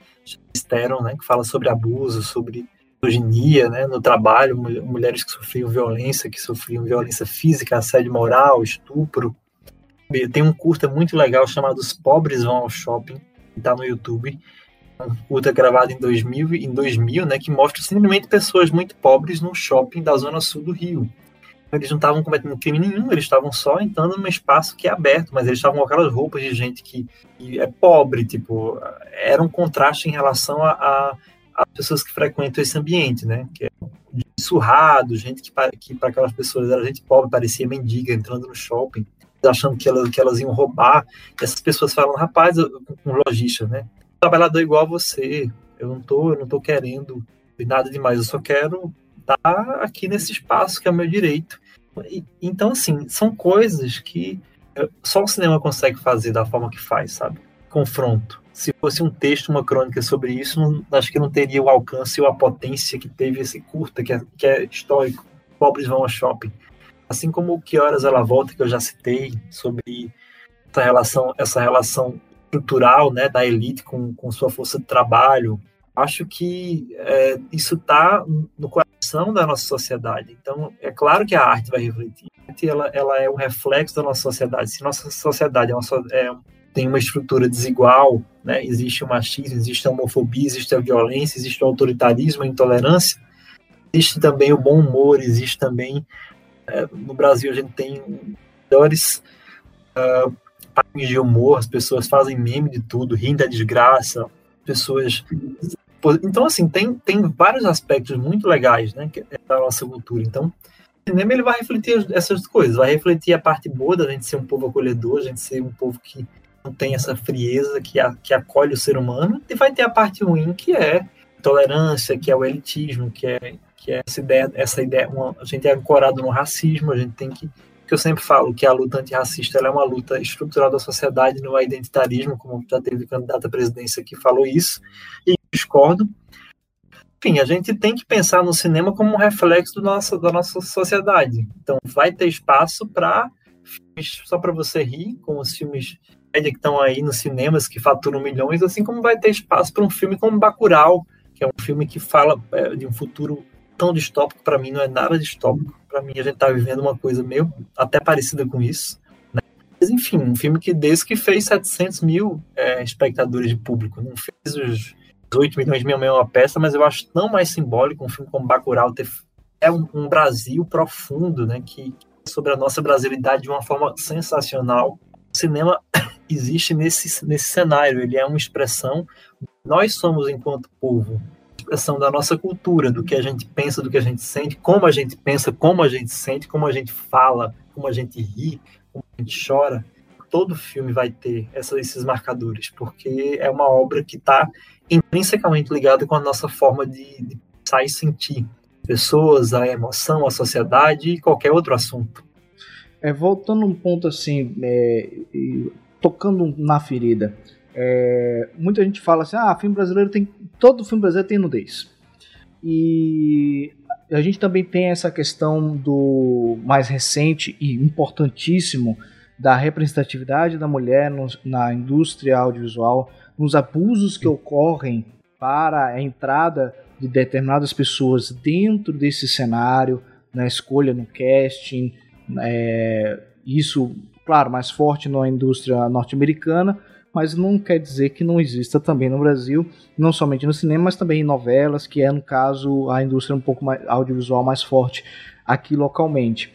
Steron, né? Que fala sobre abuso, sobre misoginia, né? No trabalho, mulheres que sofriam violência, que sofriam violência física, assédio moral, estupro. Tem um curta muito legal chamado Os Pobres Vão ao Shopping, que tá no YouTube, curta gravado em 2000, em 2000, né, que mostra simplesmente pessoas muito pobres no shopping da zona sul do Rio. Eles não estavam cometendo crime nenhum, eles estavam só entrando num espaço que é aberto, mas eles estavam com aquelas roupas de gente que, que é pobre, tipo, era um contraste em relação a, pessoas que frequentam esse ambiente, né, que é surrado, gente que, que para aquelas pessoas era gente pobre, parecia mendiga entrando no shopping achando que elas, que elas iam roubar. Essas pessoas falam, rapaz, um lojista, né? Trabalhador igual a você. Eu não tô, eu não tô querendo nada demais, eu só quero estar aqui nesse espaço que é o meu direito. E, então, assim, são coisas que eh, só o cinema consegue fazer da forma que faz, sabe? Confronto. Se fosse um texto, uma crônica sobre isso, não, acho que não teria o alcance ou a potência que teve esse curta, que é, que é histórico. Pobres vão ao shopping. Assim como o Que Horas Ela Volta, que eu já citei, sobre essa relação, essa relação estrutural né, da elite com, com sua força de trabalho. Acho que é, isso está no coração da nossa sociedade. Então, é claro que a arte vai refletir. A arte ela, ela é um reflexo da nossa sociedade. Se nossa sociedade é uma, é, tem uma estrutura desigual, né, existe o machismo, existe a homofobia, existe a violência, existe o autoritarismo, a intolerância, existe também o bom humor, existe também é, no Brasil a gente tem melhores uh, de humor, as pessoas fazem meme de tudo, riem da desgraça, pessoas. Então, assim, tem, tem vários aspectos muito legais né, é da nossa cultura. Então, o cinema ele vai refletir essas coisas, vai refletir a parte boa da gente ser um povo acolhedor, a gente ser um povo que não tem essa frieza, que, a, que acolhe o ser humano, e vai ter a parte ruim, que é intolerância, que é o elitismo, que é, que é essa ideia, essa ideia uma, a gente é ancorado no racismo, a gente tem que que eu sempre falo que a luta antirracista é uma luta estrutural da sociedade, não é identitarismo, como já teve candidato à presidência que falou isso, e discordo. Enfim, a gente tem que pensar no cinema como um reflexo do nosso, da nossa sociedade. Então, vai ter espaço para filmes só para você rir, como os filmes que estão aí nos cinemas, que faturam milhões, assim como vai ter espaço para um filme como Bacurau, que é um filme que fala é, de um futuro tão distópico, para mim não é nada distópico. Para mim a gente tá vivendo uma coisa meio até parecida com isso. Né? Mas enfim, um filme que desde que fez 700 mil é, espectadores de público, não fez os 8 milhões de mil uma peça, mas eu acho tão mais simbólico um filme como Bacurau ter é um, um Brasil profundo, né, que sobre a nossa brasilidade de uma forma sensacional. O cinema existe nesse, nesse cenário, ele é uma expressão. Nós somos, enquanto povo, expressão da nossa cultura, do que a gente pensa, do que a gente sente, como a gente pensa, como a gente sente, como a gente fala, como a gente ri, como a gente chora. Todo filme vai ter essa, esses marcadores, porque é uma obra que está intrinsecamente ligada com a nossa forma de, de pensar e sentir pessoas, a emoção, a sociedade e qualquer outro assunto. É, voltando um ponto assim, é, tocando na ferida, é, muita gente fala assim, ah, filme brasileiro tem. Todo filme brasileiro tem nudez. E a gente também tem essa questão do mais recente e importantíssimo da representatividade da mulher no, na indústria audiovisual, nos abusos que ocorrem para a entrada de determinadas pessoas dentro desse cenário, na escolha no casting, é, isso, claro, mais forte na indústria norte-americana, mas não quer dizer que não exista também no Brasil, não somente no cinema, mas também em novelas, que é, no caso, a indústria um pouco mais audiovisual mais forte aqui localmente.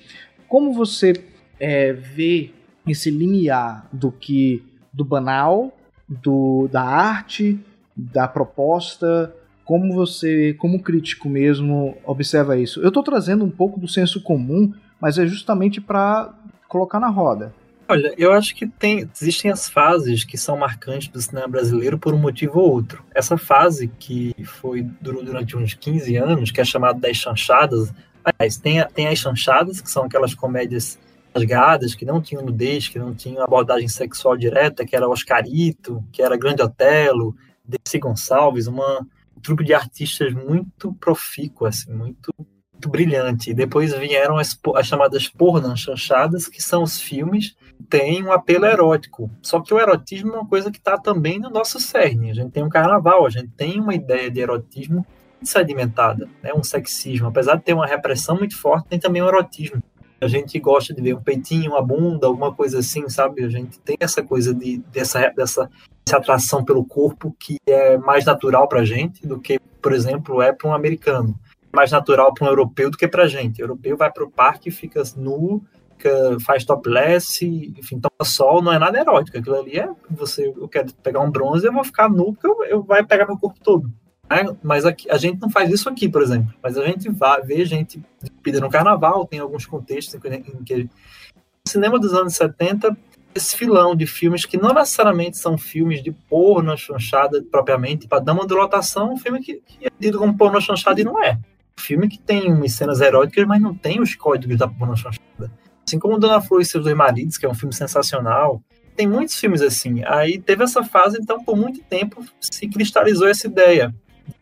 Como você é, vê esse limiar do que do banal, do, da arte, da proposta, como você, como crítico mesmo, observa isso? Eu estou trazendo um pouco do senso comum, mas é justamente para colocar na roda. Olha, eu acho que tem, existem as fases que são marcantes do cinema brasileiro por um motivo ou outro. Essa fase que foi durou durante uns 15 anos, que é chamada das chanchadas, aliás, tem, tem as chanchadas, que são aquelas comédias rasgadas, que não tinham nudez, que não tinham abordagem sexual direta, que era Oscarito, que era Grande Otelo, Desi Gonçalves, uma um trupe de artistas muito profícua, assim, muito brilhante. Depois vieram as, as chamadas pornas chanchadas, que são os filmes têm um apelo erótico. Só que o erotismo é uma coisa que está também no nosso cerne. A gente tem um carnaval, a gente tem uma ideia de erotismo sedimentada, né? um sexismo. Apesar de ter uma repressão muito forte, tem também um erotismo. A gente gosta de ver um peitinho, uma bunda, alguma coisa assim, sabe? A gente tem essa coisa de, dessa, dessa, dessa atração pelo corpo que é mais natural para a gente do que, por exemplo, é para um americano mais natural para um europeu do que para a gente. O europeu vai para o parque, fica nu, fica, faz topless, enfim, toma sol, não é nada erótico. Aquilo ali é você, eu quero pegar um bronze, eu vou ficar nu, porque eu, eu vai pegar meu corpo todo. Né? Mas aqui, a gente não faz isso aqui, por exemplo. Mas a gente vai ver gente pida no carnaval, tem alguns contextos em que o cinema dos anos 70 esse filão de filmes que não necessariamente são filmes de porno chanchada propriamente, para dama de lotação, um filme que, que é tido como porno chanchada e não é filme que tem umas cenas eróticas, mas não tem os códigos da porno chanchada. Assim como Dona Flor e seus dois maridos, que é um filme sensacional. Tem muitos filmes assim. Aí teve essa fase, então, por muito tempo se cristalizou essa ideia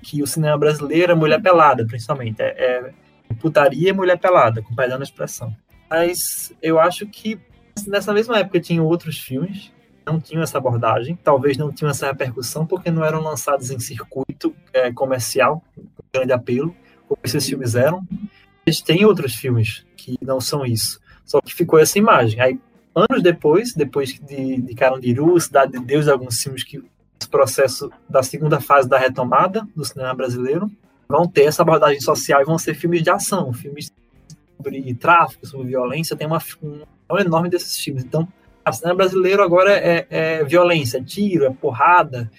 que o cinema brasileiro é mulher pelada, principalmente. É, é putaria e mulher pelada, com a expressão. Mas eu acho que Nessa mesma época tinha outros filmes não tinham essa abordagem, talvez não tinham essa repercussão porque não eram lançados em circuito é, comercial, com grande apelo, como esses filmes eram. Eles têm outros filmes que não são isso, só que ficou essa imagem. Aí, anos depois, depois de, de Carandiru, Cidade de Deus, alguns filmes que esse processo da segunda fase da retomada do cinema brasileiro, vão ter essa abordagem social e vão ser filmes de ação, filmes sobre tráfico, sobre violência, tem uma, um enorme desses filmes. Então, o cinema brasileiro agora é, é, violência, é tiro, é porrada.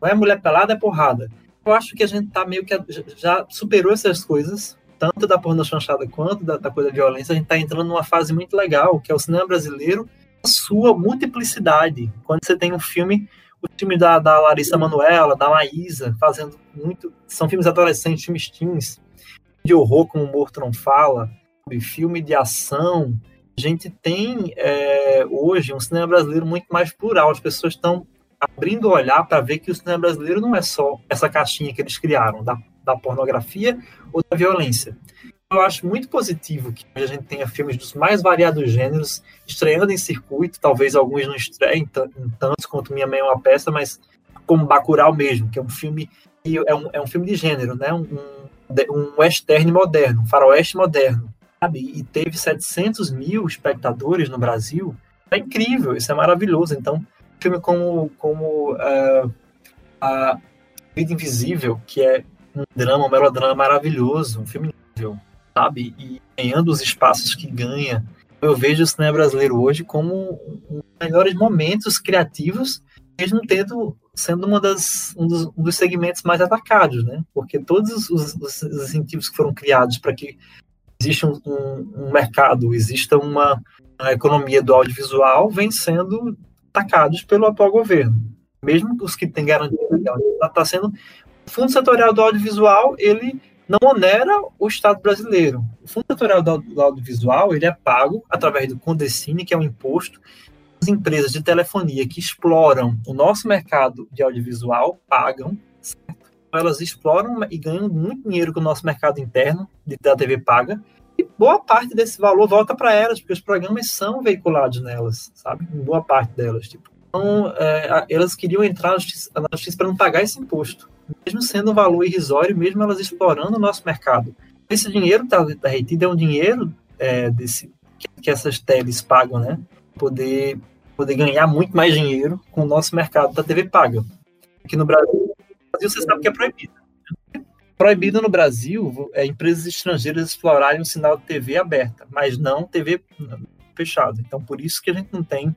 Não é mulher pelada, é porrada. Eu acho que a gente tá meio que já superou essas coisas, tanto da porno chanchada quanto da, da coisa da violência. A gente tá entrando numa fase muito legal, que é o cinema brasileiro, a sua multiplicidade. Quando você tem um filme, o filme da, da Larissa Manuela, da Maísa, fazendo muito. São filmes adolescentes, filmes teens, de horror, como o Morto Não Fala, filme de ação, a gente tem é, hoje um cinema brasileiro muito mais plural. As pessoas estão abrindo o olhar para ver que o cinema brasileiro não é só essa caixinha que eles criaram da, da pornografia ou da violência. Eu acho muito positivo que a gente tenha filmes dos mais variados gêneros estreando em circuito, talvez alguns não estreiem tantos quanto Minha Mãe é uma Peça, mas como Bacurau mesmo, que é um filme é um, é um filme de gênero, né? um, um, western moderno, um faroeste moderno sabe? E teve 700 mil espectadores no Brasil. É incrível, isso é maravilhoso. Então, filme como, como uh, a Vida Invisível, que é um drama, um melodrama maravilhoso, um filme incrível, sabe? E ganhando os espaços que ganha. Eu vejo o cinema brasileiro hoje como um dos melhores momentos criativos, mesmo tendo sendo uma das, um, dos, um dos segmentos mais atacados, né? Porque todos os, os incentivos que foram criados para que existe um, um, um mercado, exista uma economia do audiovisual, vem sendo atacados pelo atual governo. Mesmo os que têm garantia está sendo o Fundo Setorial do Audiovisual, ele não onera o Estado brasileiro. O Fundo Setorial do, Audiovisual, ele é pago através do Condecine, que é um imposto. As empresas de telefonia que exploram o nosso mercado de audiovisual pagam, certo? elas exploram e ganham muito dinheiro com o nosso mercado interno da TV paga. E boa parte desse valor volta para elas, porque os programas são veiculados nelas, sabe? Boa parte delas. Tipo. Então, é, elas queriam entrar na justiça, para não pagar esse imposto, mesmo sendo um valor irrisório, mesmo elas explorando o nosso mercado. Esse dinheiro está tá retido é um dinheiro é, desse, que, que essas teles pagam, né? Poder, poder ganhar muito mais dinheiro com o nosso mercado da TV paga. Aqui no Brasil, Brasil você sabe que é proibido. Proibido no Brasil é empresas estrangeiras explorarem o sinal de TV aberta, mas não TV fechada. Então, por isso que a gente não tem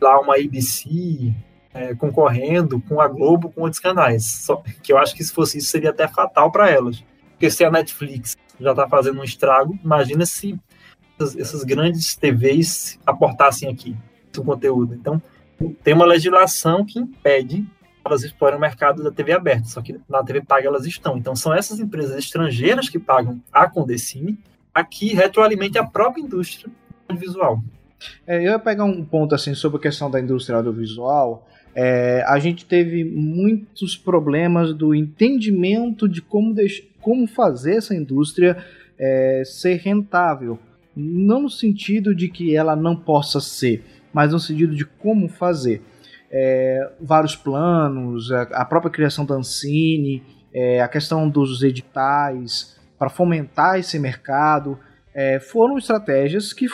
lá uma ABC é, concorrendo com a Globo, com outros canais. Só que eu acho que se fosse isso seria até fatal para elas. Porque se a Netflix já está fazendo um estrago, imagina se essas, essas grandes TVs aportassem aqui o conteúdo. Então, tem uma legislação que impede elas exploram o mercado da TV aberta, só que na TV paga elas estão. Então são essas empresas estrangeiras que pagam a Condecine, aqui retroalimente a própria indústria audiovisual. É, eu ia pegar um ponto assim sobre a questão da indústria audiovisual. É, a gente teve muitos problemas do entendimento de como, como fazer essa indústria é, ser rentável. Não no sentido de que ela não possa ser, mas no sentido de como fazer é, vários planos, a, própria criação da Ancine, é, a questão dos editais para fomentar esse mercado, é, foram estratégias que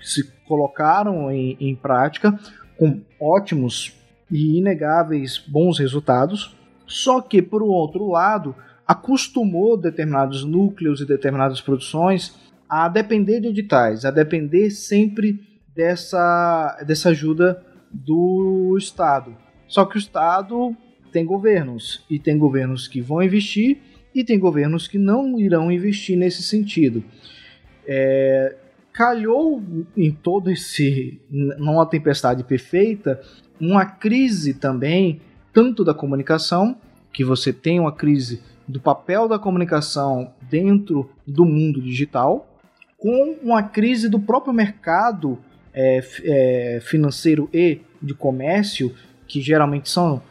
se colocaram em, em prática com ótimos e inegáveis bons resultados, só que, por outro lado, acostumou determinados núcleos e determinadas produções a depender de editais, a depender sempre dessa, dessa ajuda do Estado. Só que o Estado tem governos, e tem governos que vão investir, e tem governos que não irão investir nesse sentido. É, calhou em todo esse. numa tempestade perfeita, uma crise também, tanto da comunicação, que você tem uma crise do papel da comunicação dentro do mundo digital, com uma crise do próprio mercado é, é, financeiro e de comércio, que geralmente são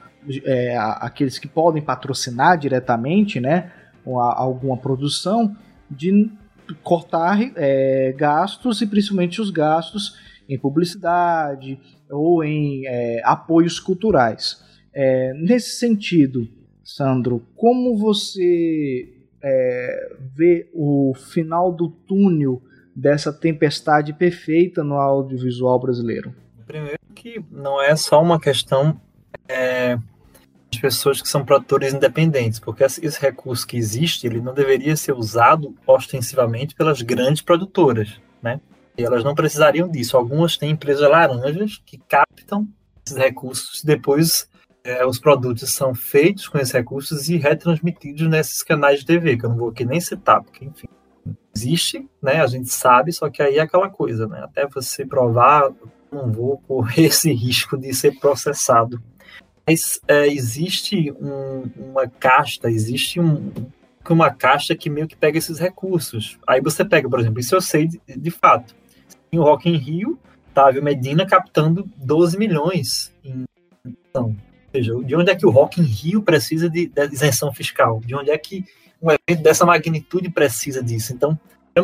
é, aqueles que podem patrocinar diretamente né, alguma produção, de cortar é, gastos e principalmente os gastos em publicidade ou em é, apoios culturais. É, nesse sentido, Sandro, como você vê o final do túnel dessa tempestade perfeita no audiovisual brasileiro? Primeiro que não é só uma questão é, de pessoas que são produtores independentes, porque esse recurso que existe, ele não deveria ser usado ostensivamente pelas grandes produtoras, né? E elas não precisariam disso. Algumas têm empresas laranjas que captam esses recursos e depois é, os produtos são feitos com esses recursos e retransmitidos nesses canais de TV, que eu não vou aqui nem citar, porque, enfim, existe, né? A gente sabe, só que aí é aquela coisa, né? Até você provar, não vou correr esse risco de ser processado. Mas é, existe um, uma casta, existe um, uma caixa que meio que pega esses recursos. Aí você pega, por exemplo, isso eu sei de, de fato. Em Rock in Rio, Távio Medina captando 12 milhões em então, seja, de onde é que o Rock in Rio precisa de, de isenção fiscal? De onde é que um evento dessa magnitude precisa disso? Então,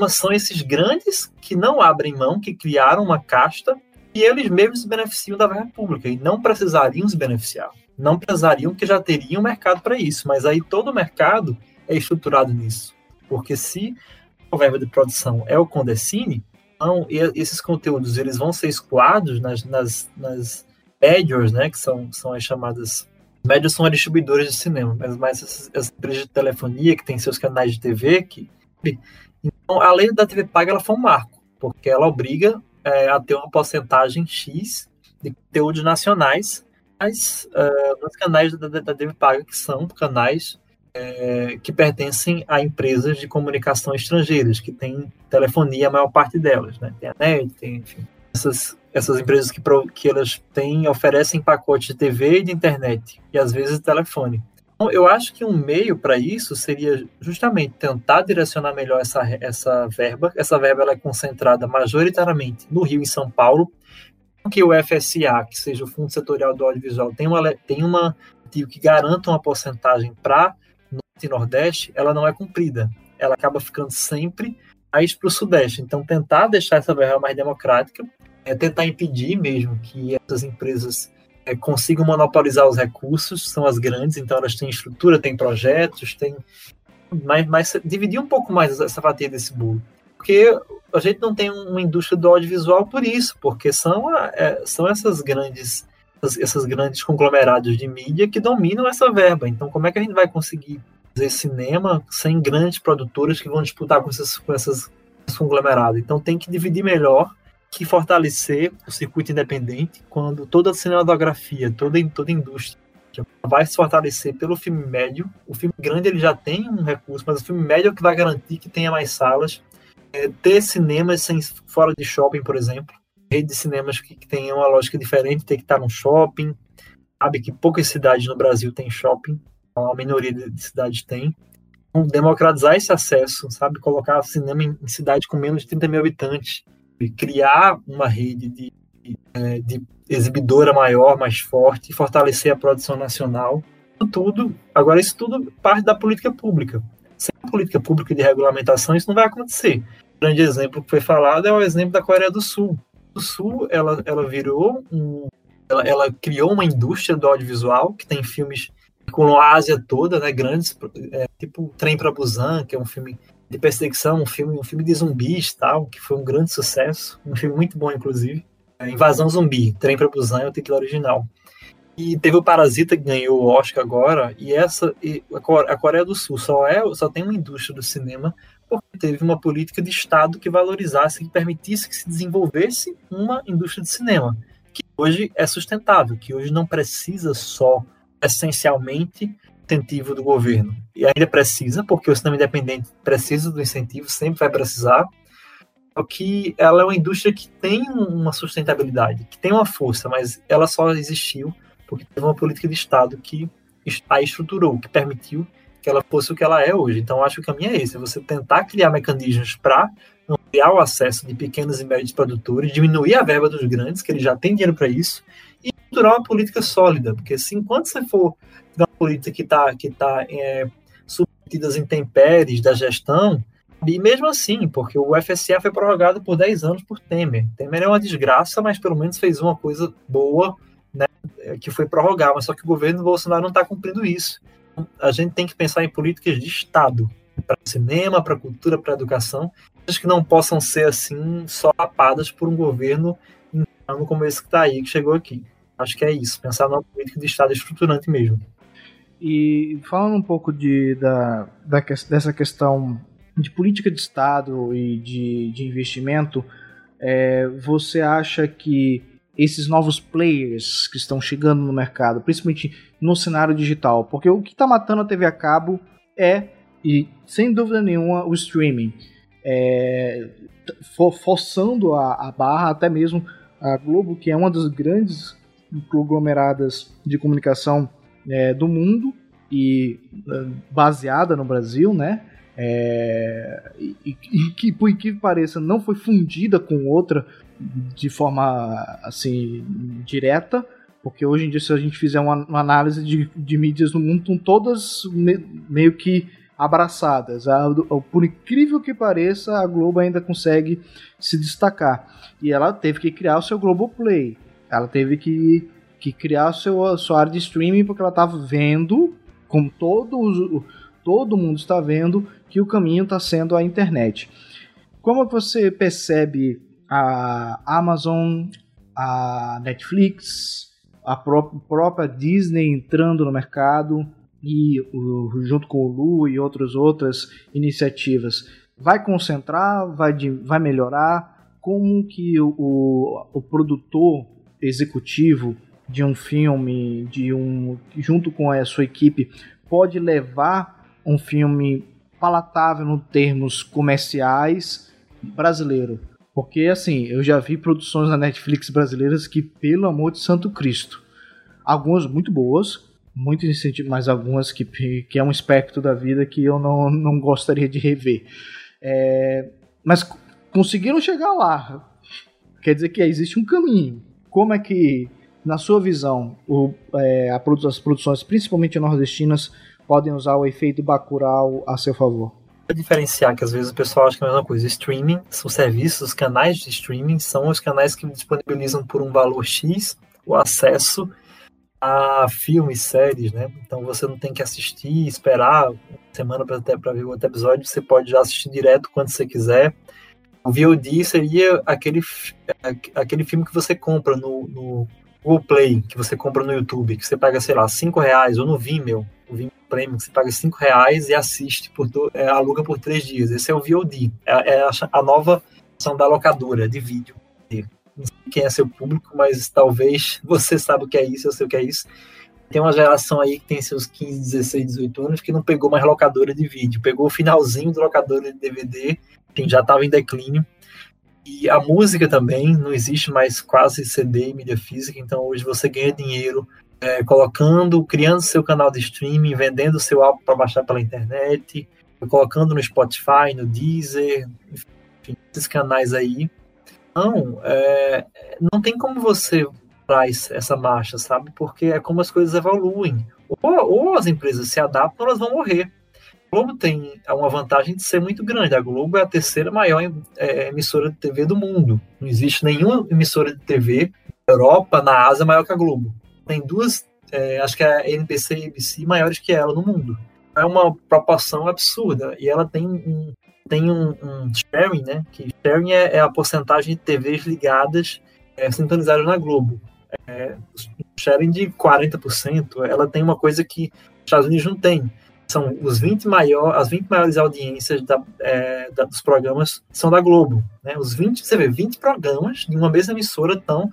são esses grandes que não abrem mão, que criaram uma casta e eles mesmos se beneficiam da verba pública e não precisariam se beneficiar. Não precisariam, que já teriam mercado para isso. Mas aí todo o mercado é estruturado nisso. Porque se a verba de produção é o Condecine, então esses conteúdos eles vão ser escoados nas, nas, nas majors, né, que são, são as chamadas médios são as distribuidoras de cinema, mas mais essas, essas, empresas de telefonia que têm seus canais de TV, que então a lei da TV paga ela foi um marco, porque ela obriga é, a ter uma porcentagem x de conteúdos nacionais, mas uh, nos canais da, da, da TV paga que são canais é, que pertencem a empresas de comunicação estrangeiras, que têm telefonia a maior parte delas, né? Tem a NET, tem enfim, essas essas empresas que, que elas têm, oferecem pacote de TV e de internet, e às vezes telefone. Então, eu acho que um meio para isso seria justamente tentar direcionar melhor essa, essa verba. Essa verba ela é concentrada majoritariamente no Rio e São Paulo, que o FSA, que seja o Fundo Setorial do Audiovisual, tem uma, tem uma que garanta uma porcentagem para Norte e Nordeste, ela não é cumprida. Ela acaba ficando sempre mais para o Sudeste. Então, tentar deixar essa verba mais democrática é tentar impedir mesmo que essas empresas é, consigam monopolizar os recursos, são as grandes, então elas têm estrutura, têm projetos, têm. Mas, mas dividir um pouco mais essa fatia desse bolo. Porque a gente não tem uma indústria do audiovisual por isso, porque são, é, são essas grandes essas, grandes conglomerados de mídia que dominam essa verba. Então, como é que a gente vai conseguir fazer cinema sem grandes produtoras que vão disputar com essas, com essas conglomerados? Então, tem que dividir melhor que fortalecer o circuito independente quando toda a cinematografia, toda, toda a indústria vai se fortalecer pelo filme médio. O filme grande ele já tem um recurso, mas o filme médio é o que vai garantir que tenha mais salas. É, ter cinemas sem, fora de shopping, por exemplo. Rede de cinemas que, que tenham uma lógica diferente, ter que estar no shopping. Sabe que poucas cidades no Brasil têm shopping, a minoria de cidades tem. Então, democratizar esse acesso, sabe? Colocar cinema em, em cidades com menos de 30 mil habitantes criar uma rede de, é, de exibidora maior, mais forte, fortalecer a produção nacional. Tudo, agora isso tudo parte da política pública. Sem política pública de regulamentação, isso não vai acontecer. Um grande exemplo que foi falado é o exemplo da Coreia do Sul. O Sul, ela, ela virou um, ela, ela criou uma indústria do audiovisual que tem filmes com a Ásia toda, né, grandes, é, tipo Trem para Busan, que é um filme de perseguição, um filme, um filme de zumbis tal, que foi um grande sucesso, um filme muito bom, inclusive. É Invasão Zumbi, Trem para Busan é o título original. E teve o Parasita que ganhou o Oscar agora, e essa e a Coreia do Sul só é só tem uma indústria do cinema porque teve uma política de Estado que valorizasse, que permitisse que se desenvolvesse uma indústria de cinema, que hoje é sustentável, que hoje não precisa só essencialmente incentivo do governo. E ainda precisa, porque o cinema independente precisa do incentivo, sempre vai precisar. Só que ela é uma indústria que tem uma sustentabilidade, que tem uma força, mas ela só existiu porque teve uma política de Estado que a estruturou, que permitiu que ela fosse o que ela é hoje. Então, acho que o caminho é esse: você tentar criar mecanismos para ampliar o acesso de pequenos e médios produtores, diminuir a verba dos grandes, que eles já têm dinheiro para isso, e estruturar uma política sólida, porque se enquanto você for uma política que está que tá, é, submetida às intempéries da gestão, E mesmo assim, porque o FSA foi prorrogado por 10 anos por Temer. Temer é uma desgraça, mas pelo menos fez uma coisa boa, né, que foi prorrogar. Mas só que o governo Bolsonaro não está cumprindo isso. A gente tem que pensar em políticas de Estado, para cinema, para cultura, para educação, que não possam ser assim só tapadas por um governo como esse que está aí, que chegou aqui. Acho que é isso, pensar numa política de Estado estruturante mesmo. E falando um pouco de, da, da, dessa questão de política de Estado e de, de investimento, é, você acha que esses novos players que estão chegando no mercado, principalmente no cenário digital, porque o que está matando a TV a cabo é, e sem dúvida nenhuma, o streaming. É, for, forçando a, a barra, até mesmo a Globo, que é uma das grandes conglomeradas de comunicação é, do mundo e é, baseada no Brasil, né? É, e, e, que, por que pareça, não foi fundida com outra de forma assim direta, porque hoje em dia, se a gente fizer uma, uma análise de, de mídias no mundo, estão todas me, meio que abraçadas. A, por incrível que pareça, a Globo ainda consegue se destacar. E ela teve que criar o seu Globoplay. Ela teve que, que criar seu, sua área de streaming porque ela estava vendo, como todo, todo mundo está vendo, que o caminho está sendo a internet. Como você percebe a Amazon, a Netflix, a própria Disney entrando no mercado e junto com o Lu e outras outras iniciativas, vai concentrar, vai, vai melhorar? Como que o, o, o produtor executivo de um filme, de um junto com a sua equipe, pode levar um filme palatável em termos comerciais brasileiro. Porque, assim, eu já vi produções na Netflix brasileiras que, pelo amor de Santo Cristo, algumas muito boas, muito incentivo, mas algumas que, que é um espectro da vida que eu não, não gostaria de rever. É, mas conseguiram chegar lá. Quer dizer que existe um caminho. Como é que, na sua visão, o, é, as produções, principalmente nordestinas, podem usar o efeito Bacurau a seu favor? diferenciar que às vezes o pessoal acha que é a mesma coisa. Streaming, os serviços, os canais de streaming são os canais que disponibilizam por um valor X o acesso a filmes, séries, né? Então você não tem que assistir, esperar uma semana para ver outro episódio, você pode já assistir direto quando você quiser. O VOD seria aquele, aquele filme que você compra no, no Google Play, que você compra no YouTube, que você paga, sei lá, 5 reais, ou no Vimeo, o Vimeo Premium, que você paga 5 reais e assiste, por é, aluga por 3 dias. Esse é o VOD, é, é a, a nova opção da locadora de vídeo. Não sei quem é seu público, mas talvez você saiba o que é isso, eu sei o que é isso. Tem uma geração aí que tem seus 15, 16, 18 anos que não pegou mais locadora de vídeo, pegou o finalzinho do locadora de DVD, que já estava em declínio, e a música também, não existe mais quase CD e mídia física, então hoje você ganha dinheiro é, colocando, criando seu canal de streaming, vendendo seu álbum para baixar pela internet, colocando no Spotify, no Deezer, enfim, esses canais aí. Não, é, não tem como você traz essa marcha, sabe? Porque é como as coisas evoluem. Ou, ou as empresas se adaptam, ou elas vão morrer. Globo tem uma vantagem de ser muito grande. A Globo é a terceira maior é, emissora de TV do mundo. Não existe nenhuma emissora de TV na Europa, na Ásia, maior que a Globo. Tem duas, é, acho que é a NBC e ABC maiores que ela no mundo. É uma proporção absurda. E ela tem um, tem um, um sharing, né? Que sharing é, é, a porcentagem de TVs ligadas, é, sintonizadas na Globo. É, sharing de 40%. Ela tem uma coisa que os Estados Unidos não tem são os 20 maior, as 20 maiores audiências da, é, da, dos programas são da Globo. Né? Os 20, você vê, 20 programas de uma mesma emissora estão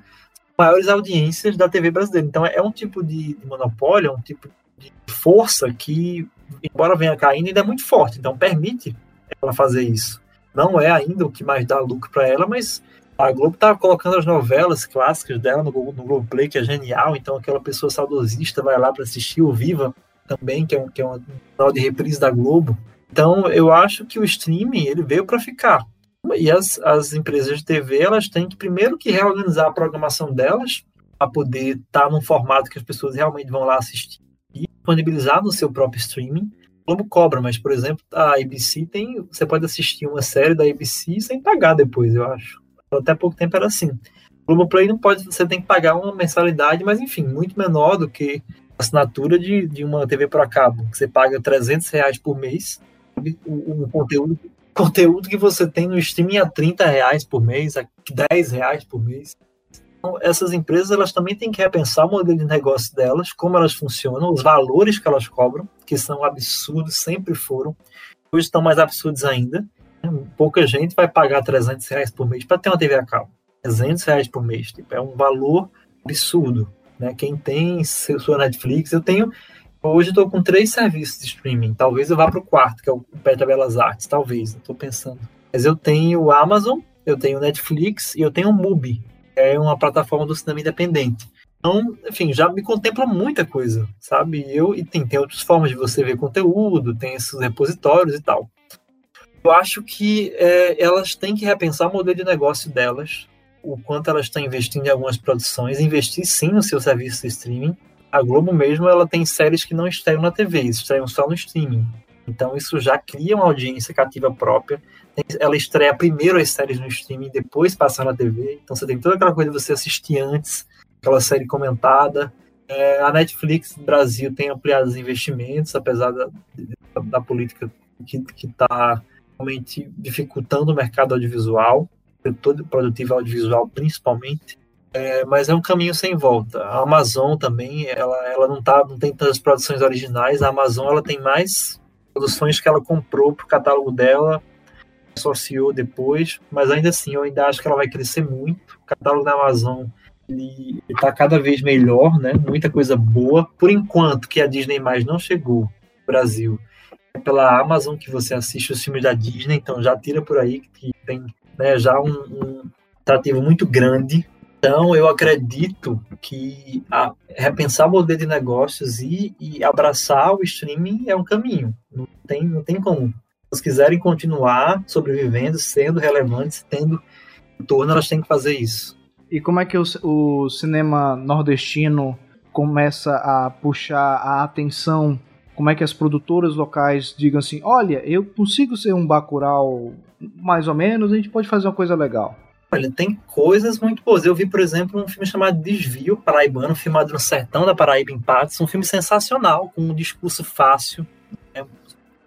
maiores audiências da TV brasileira. Então é um tipo de, de monopólio, é um tipo de força que, embora venha caindo, ainda é muito forte. Então permite ela fazer isso. Não é ainda o que mais dá lucro para ela, mas a Globo está colocando as novelas clássicas dela no, no Globo Play, que é genial. Então aquela pessoa saudosista vai lá para assistir o Viva também, que é um, que é um canal de reprise da Globo. Então, eu acho que o streaming ele veio para ficar. E as, as empresas de TV elas têm que primeiro que reorganizar a programação delas para poder estar tá num formato que as pessoas realmente vão lá assistir e disponibilizar no seu próprio streaming. Globo cobra, mas, por exemplo, a ABC tem. Você pode assistir uma série da ABC sem pagar depois, eu acho. Até pouco tempo era assim. Globo Play não pode, você tem que pagar uma mensalidade, mas enfim, muito menor do que assinatura de, de uma TV por cabo, que você paga 300 reais por mês, o, o conteúdo, conteúdo que você tem no streaming a 30 reais por mês, a 10 reais por mês. Então, essas empresas elas também têm que repensar o modelo de negócio delas, como elas funcionam, os valores que elas cobram, que são absurdos, sempre foram, hoje estão mais absurdos ainda. Pouca gente vai pagar 300 reais por mês para ter uma TV a cabo. 300 reais por mês, tipo, é um valor absurdo. Né? Quem tem sua Netflix, eu tenho. Hoje estou com três serviços de streaming. Talvez eu vá para o quarto, que é o Petra Belas Artes. Talvez, estou pensando. Mas eu tenho o Amazon, eu tenho o Netflix e eu tenho o Mubi, é uma plataforma do cinema independente. Então, enfim, já me contempla muita coisa, sabe? Eu, e tem, tem outras formas de você ver conteúdo, tem esses repositórios e tal. Eu acho que é, elas têm que repensar o modelo de negócio delas, o quanto elas estão investindo em algumas produções, investir sim no seu serviço de streaming. A Globo mesmo, ela tem séries que não estreiam na TV, estreiam só no streaming. Então isso já cria uma audiência cativa própria ela estreia primeiro as séries no streaming, depois passar na TV. Então você tem toda aquela coisa de você assistir antes, aquela série comentada. É, a Netflix Brasil tem ampliado os investimentos, apesar da, da política que está realmente dificultando o mercado audiovisual, todo produtivo audiovisual principalmente. É, mas é um caminho sem volta. A Amazon também, ela, ela não, tá, não tem tantas produções originais. A Amazon ela tem mais produções que ela comprou para o catálogo dela associou depois, mas ainda assim eu ainda acho que ela vai crescer muito. O catálogo da Amazon ele está cada vez melhor, né? Muita coisa boa. Por enquanto que a Disney mais não chegou no Brasil, é pela Amazon que você assiste os filmes da Disney, então já tira por aí que tem né, já um, um atrativo muito grande. Então eu acredito que a, repensar o modelo de negócios e, e abraçar o streaming é um caminho. Não tem, não tem como elas quiserem continuar sobrevivendo, sendo relevantes, tendo retorno, elas têm que fazer isso. E como é que o, o cinema nordestino começa a puxar a atenção? Como é que as produtoras locais digam assim: olha, eu consigo ser um Bacurau mais ou menos, a gente pode fazer uma coisa legal. Olha, tem coisas muito boas. Eu vi, por exemplo, um filme chamado Desvio Paraibano, filmado no sertão da Paraíba, em Patos. Um filme sensacional, com um discurso fácil,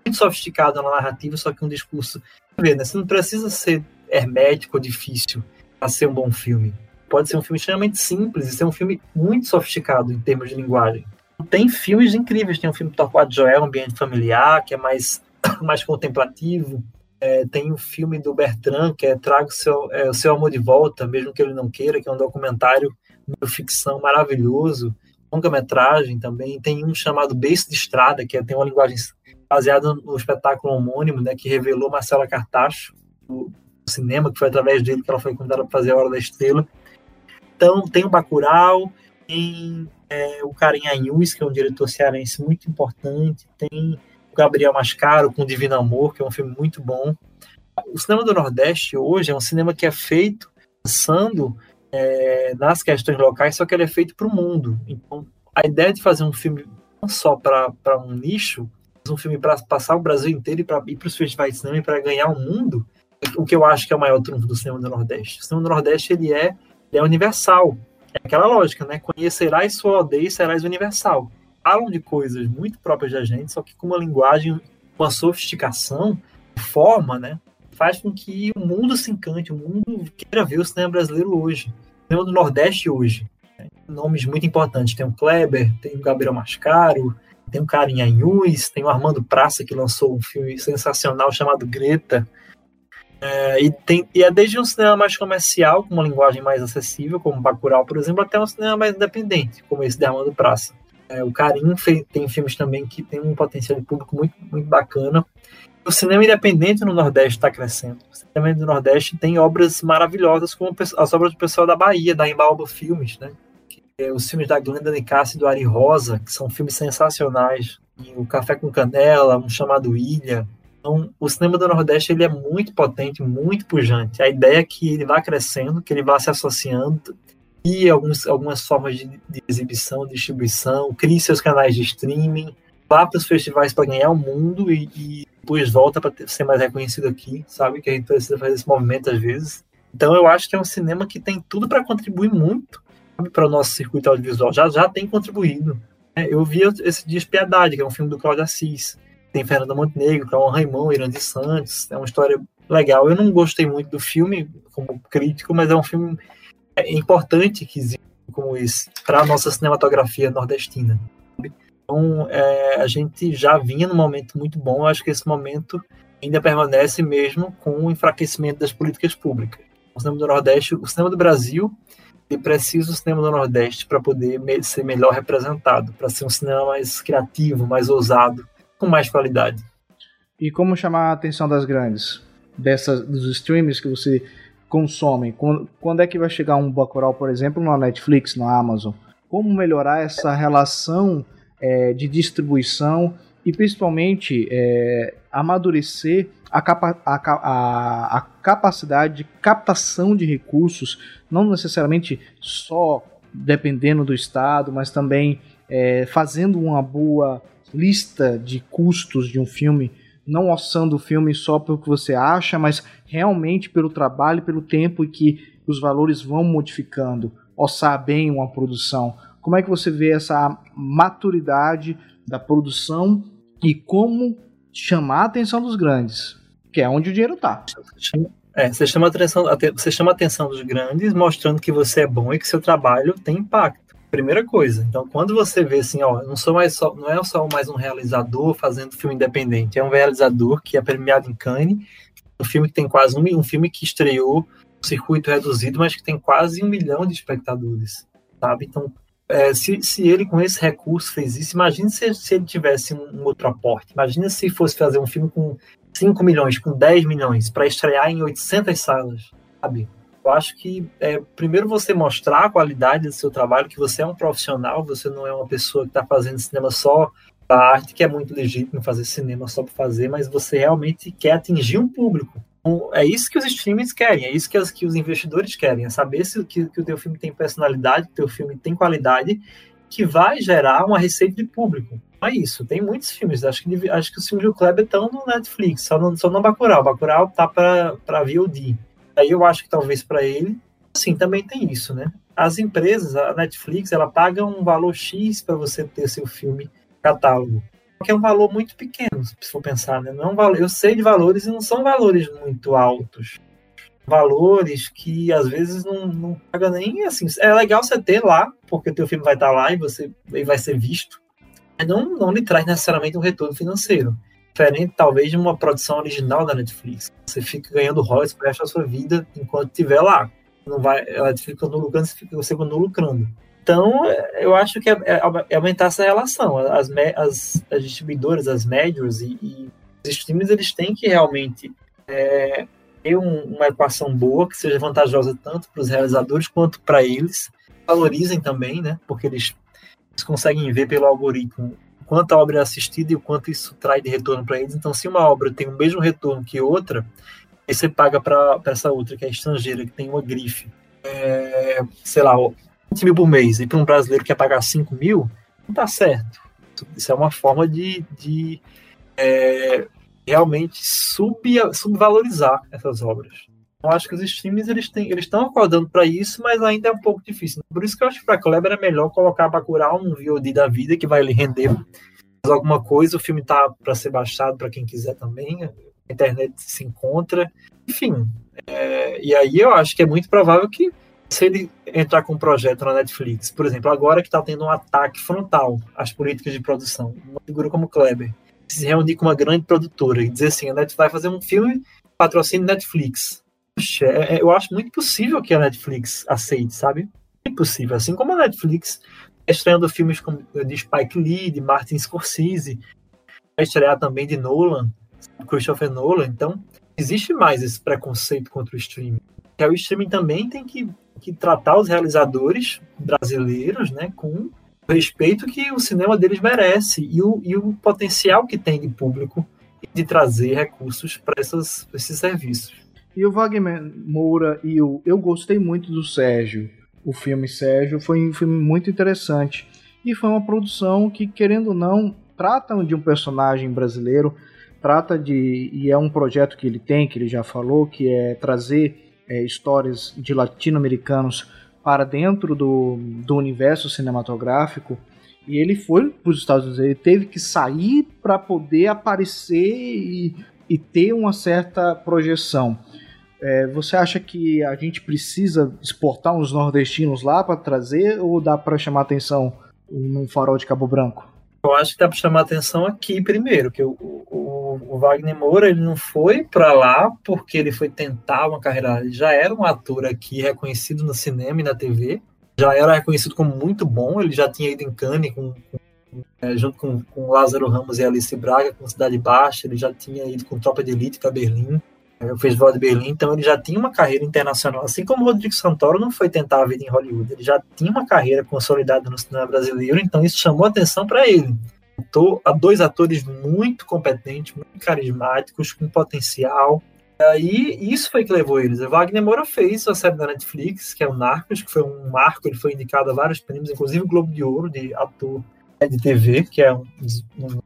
muito sofisticado na narrativa, só que um discurso. Né? Você não precisa ser hermético ou difícil para ser um bom filme. Pode ser um filme extremamente simples e ser um filme muito sofisticado em termos de linguagem. Tem filmes incríveis, tem um filme Torquato Joel, Ambiente Familiar, que é mais, mais contemplativo. É, tem um filme do Bertrand, que é Traga o seu, é, o seu Amor de Volta, mesmo que ele não queira, que é um documentário de ficção maravilhoso. Longa-metragem também. Tem um chamado Beijo de Estrada, que é, tem uma linguagem baseado no espetáculo homônimo, né, que revelou Marcela Cartacho, do cinema, que foi através dele que ela foi convidada para fazer a Hora da Estrela. Então, tem o Bacurau, tem é, o Karen Anhus, que é um diretor cearense muito importante, tem o Gabriel Mascaro com Divino Amor, que é um filme muito bom. O cinema do Nordeste hoje é um cinema que é feito pensando é, nas questões locais, só que ele é feito para o mundo. Então, a ideia de fazer um filme não só para um nicho, um filme para passar o Brasil inteiro e para ir para os festivais de cinema para ganhar o mundo, o que eu acho que é o maior trunfo do cinema do Nordeste. O cinema do Nordeste ele é, ele é universal. É aquela lógica, né? Conhecerás sua aldeia e serás universal. Falam de coisas muito próprias da gente, só que com uma linguagem, com uma sofisticação, forma, né? Faz com que o mundo se encante, o mundo queira ver o cinema brasileiro hoje. O cinema do Nordeste hoje. Né? Nomes muito importantes. Tem o Kleber, tem o Gabriel Mascaro, tem cara em Anhus, tem o Armando Praça, que lançou um filme sensacional chamado Greta. É, e, tem, e é desde um cinema mais comercial, com uma linguagem mais acessível, como Bacurau, por exemplo, até um cinema mais independente, como esse de Armando Praça. É, o Carim tem filmes também que tem um potencial de público muito, muito bacana. O cinema independente no Nordeste está crescendo. O cinema do Nordeste tem obras maravilhosas, como as obras do pessoal da Bahia, da Embalba Filmes, né? é, os filmes da Glenda Nicassi e do Ari Rosa, que são filmes sensacionais, e o Café com Canela, um chamado Ilha. Então, o cinema do Nordeste ele é muito potente, muito pujante. A ideia é que ele vá crescendo, que ele vá se associando, e alguns, algumas formas de, de exibição, distribuição, crie seus canais de streaming, vá para os festivais para ganhar o mundo e, e depois volta para ser mais reconhecido aqui, sabe? Que a gente precisa fazer esse movimento às vezes. Então eu acho que é um cinema que tem tudo para contribuir muito para o nosso circuito audiovisual. Já já tem contribuído. Né? Eu vi esse Dias Piedade, que é um filme do Cláudio Assis. Tem Fernanda Montenegro, Cauã Raimon, Irandi Santos. É uma história legal. Eu não gostei muito do filme como crítico, mas é um filme importante que existe como esse para a nossa cinematografia nordestina. Então, é, a gente já vinha num momento muito bom. Acho que esse momento ainda permanece mesmo com o enfraquecimento das políticas públicas. O cinema do Nordeste, o cinema do Brasil, ele precisa do cinema do Nordeste para poder ser melhor representado, para ser um cinema mais criativo, mais ousado, com mais qualidade. E como chamar a atenção das grandes? Dessas, dos streams que você consome? Quando, quando é que vai chegar um Bacurau, por exemplo, na Netflix, na Amazon? Como melhorar essa relação é, de distribuição e principalmente é, amadurecer a, capa a, a, a, capacidade de captação de recursos, não necessariamente só dependendo do estado, mas também é, fazendo uma boa lista de custos de um filme, não orçando o filme só pelo que você acha, mas realmente pelo trabalho, pelo tempo e que os valores vão modificando, orçar bem uma produção. Como é que você vê essa maturidade da produção e como chamar a atenção dos grandes, que é onde o dinheiro está? É, você chama, atenção, você chama a atenção dos grandes mostrando que você é bom e que seu trabalho tem impacto. Primeira coisa. Então, quando você vê assim, ó, não sou mais só, não é só mais um realizador fazendo filme independente, é um realizador que é premiado em Cannes, um filme que tem quase um, um filme que estreou um circuito reduzido, mas que tem quase um milhão de espectadores, sabe? Então, é, se, se ele com esse recurso fez isso, imagine se, se ele tivesse um, um, outro aporte. Imagina se fosse fazer um filme com 5 milhões, com 10 milhões, para estrear em 800 salas, sabe? Eu acho que é, primeiro você mostrar a qualidade do seu trabalho, que você é um profissional, você não é uma pessoa que está fazendo cinema só a arte, que é muito legítimo fazer cinema só para fazer, mas você realmente quer atingir um público. Então, é isso que os streamings querem, é isso que, as, que os investidores querem, é saber se que, que o teu filme tem personalidade, que o teu filme tem qualidade, que vai gerar uma receita de público. Não é isso, tem muitos filmes, acho que, acho que os filmes do Kleber estão no Netflix, só no, só no Bacurau, Bacurau tá para VOD. Aí eu acho que talvez para ele, sim, também tem isso, né? As empresas, a Netflix, ela paga um valor X para você ter seu filme catálogo que é um valor muito pequeno, se for pensar, né? Não é eu sei de valores e não são valores muito altos. Valores que às vezes não, não paga nem assim. É legal você ter lá, porque o teu filme vai estar lá e você e vai ser visto. Mas não, não lhe traz necessariamente um retorno financeiro. Diferente, talvez, de uma produção original da Netflix. Você fica ganhando royalties para sua vida enquanto estiver lá. Não vai, ela fica no lucrando, você continua lucrando. Então, eu acho que é, é, é aumentar essa relação. As, as, as distribuidoras, as majors e, e, os streams, eles têm que realmente é, ter um, uma equação boa, que seja vantajosa tanto para os realizadores quanto para eles. Valorizem também, né? Porque eles, eles conseguem ver pelo algoritmo quanto a obra é assistida e o quanto isso traz de retorno para eles. Então, se uma obra tem o mesmo retorno que outra, aí você paga para essa outra, que é estrangeira, que tem uma grife. É, sei lá, 20 mil por mês e para um brasileiro que quer pagar 5 mil, não está certo. Isso é uma forma de, de é, realmente sub, subvalorizar essas obras. Eu acho que os streams eles têm, eles estão acordando para isso, mas ainda é um pouco difícil. Por isso que eu acho que para Kleber é melhor colocar Bacurau um VOD da vida que vai lhe render alguma coisa. O filme tá para ser baixado para quem quiser também. A internet se encontra. Enfim, é, e aí eu acho que é muito provável que se ele entrar com um projeto na Netflix, por exemplo, agora que está tendo um ataque frontal às políticas de produção, uma figura como Kleber, se reunir com uma grande produtora e dizer assim, a Netflix vai fazer um filme patrocínio Netflix. É, é, eu acho muito possível que a Netflix aceite, sabe? Impossível. Assim como a Netflix está estreando filmes como, de Spike Lee, de Martin Scorsese, vai estrear também de Nolan, Christopher Nolan. Então, existe mais esse preconceito contra o streaming. O streaming também tem que que tratar os realizadores brasileiros né, com o respeito que o cinema deles merece e o, e o potencial que tem de público de trazer recursos para esses serviços. E o Wagner Moura e o eu gostei muito do Sérgio. O filme Sérgio foi um filme muito interessante e foi uma produção que querendo ou não tratam de um personagem brasileiro, trata de e é um projeto que ele tem, que ele já falou, que é trazer é, histórias de latino-americanos para dentro do, do universo cinematográfico. E ele foi para os Estados Unidos, ele teve que sair para poder aparecer e, e, ter uma certa projeção. É, você acha que a gente precisa exportar uns nordestinos lá para trazer ou dá para chamar atenção num farol de Cabo Branco? Eu acho que dá para chamar atenção aqui primeiro, que o, o, o Wagner Moura ele não foi para lá porque ele foi tentar uma carreira, ele já era um ator aqui reconhecido no cinema e na TV, já era reconhecido como muito bom, ele já tinha ido em Cannes com, com, é, junto com, com Lázaro Ramos e Alice Braga, com Cidade Baixa, ele já tinha ido com Tropa de Elite para Berlim, é, o Festival de Berlim, então ele já tinha uma carreira internacional. Assim como o Rodrigo Santoro não foi tentar a vida em Hollywood, ele já tinha uma carreira consolidada no cinema brasileiro, então isso chamou atenção para ele. Tô a dois atores muito competentes, muito carismáticos, com potencial. Aí, isso foi que levou eles. O Wagner Moura fez a série da Netflix, que é o Narcos, que foi um marco, ele foi indicado a vários prêmios, inclusive o Globo de Ouro de ator de TV, que é um, um,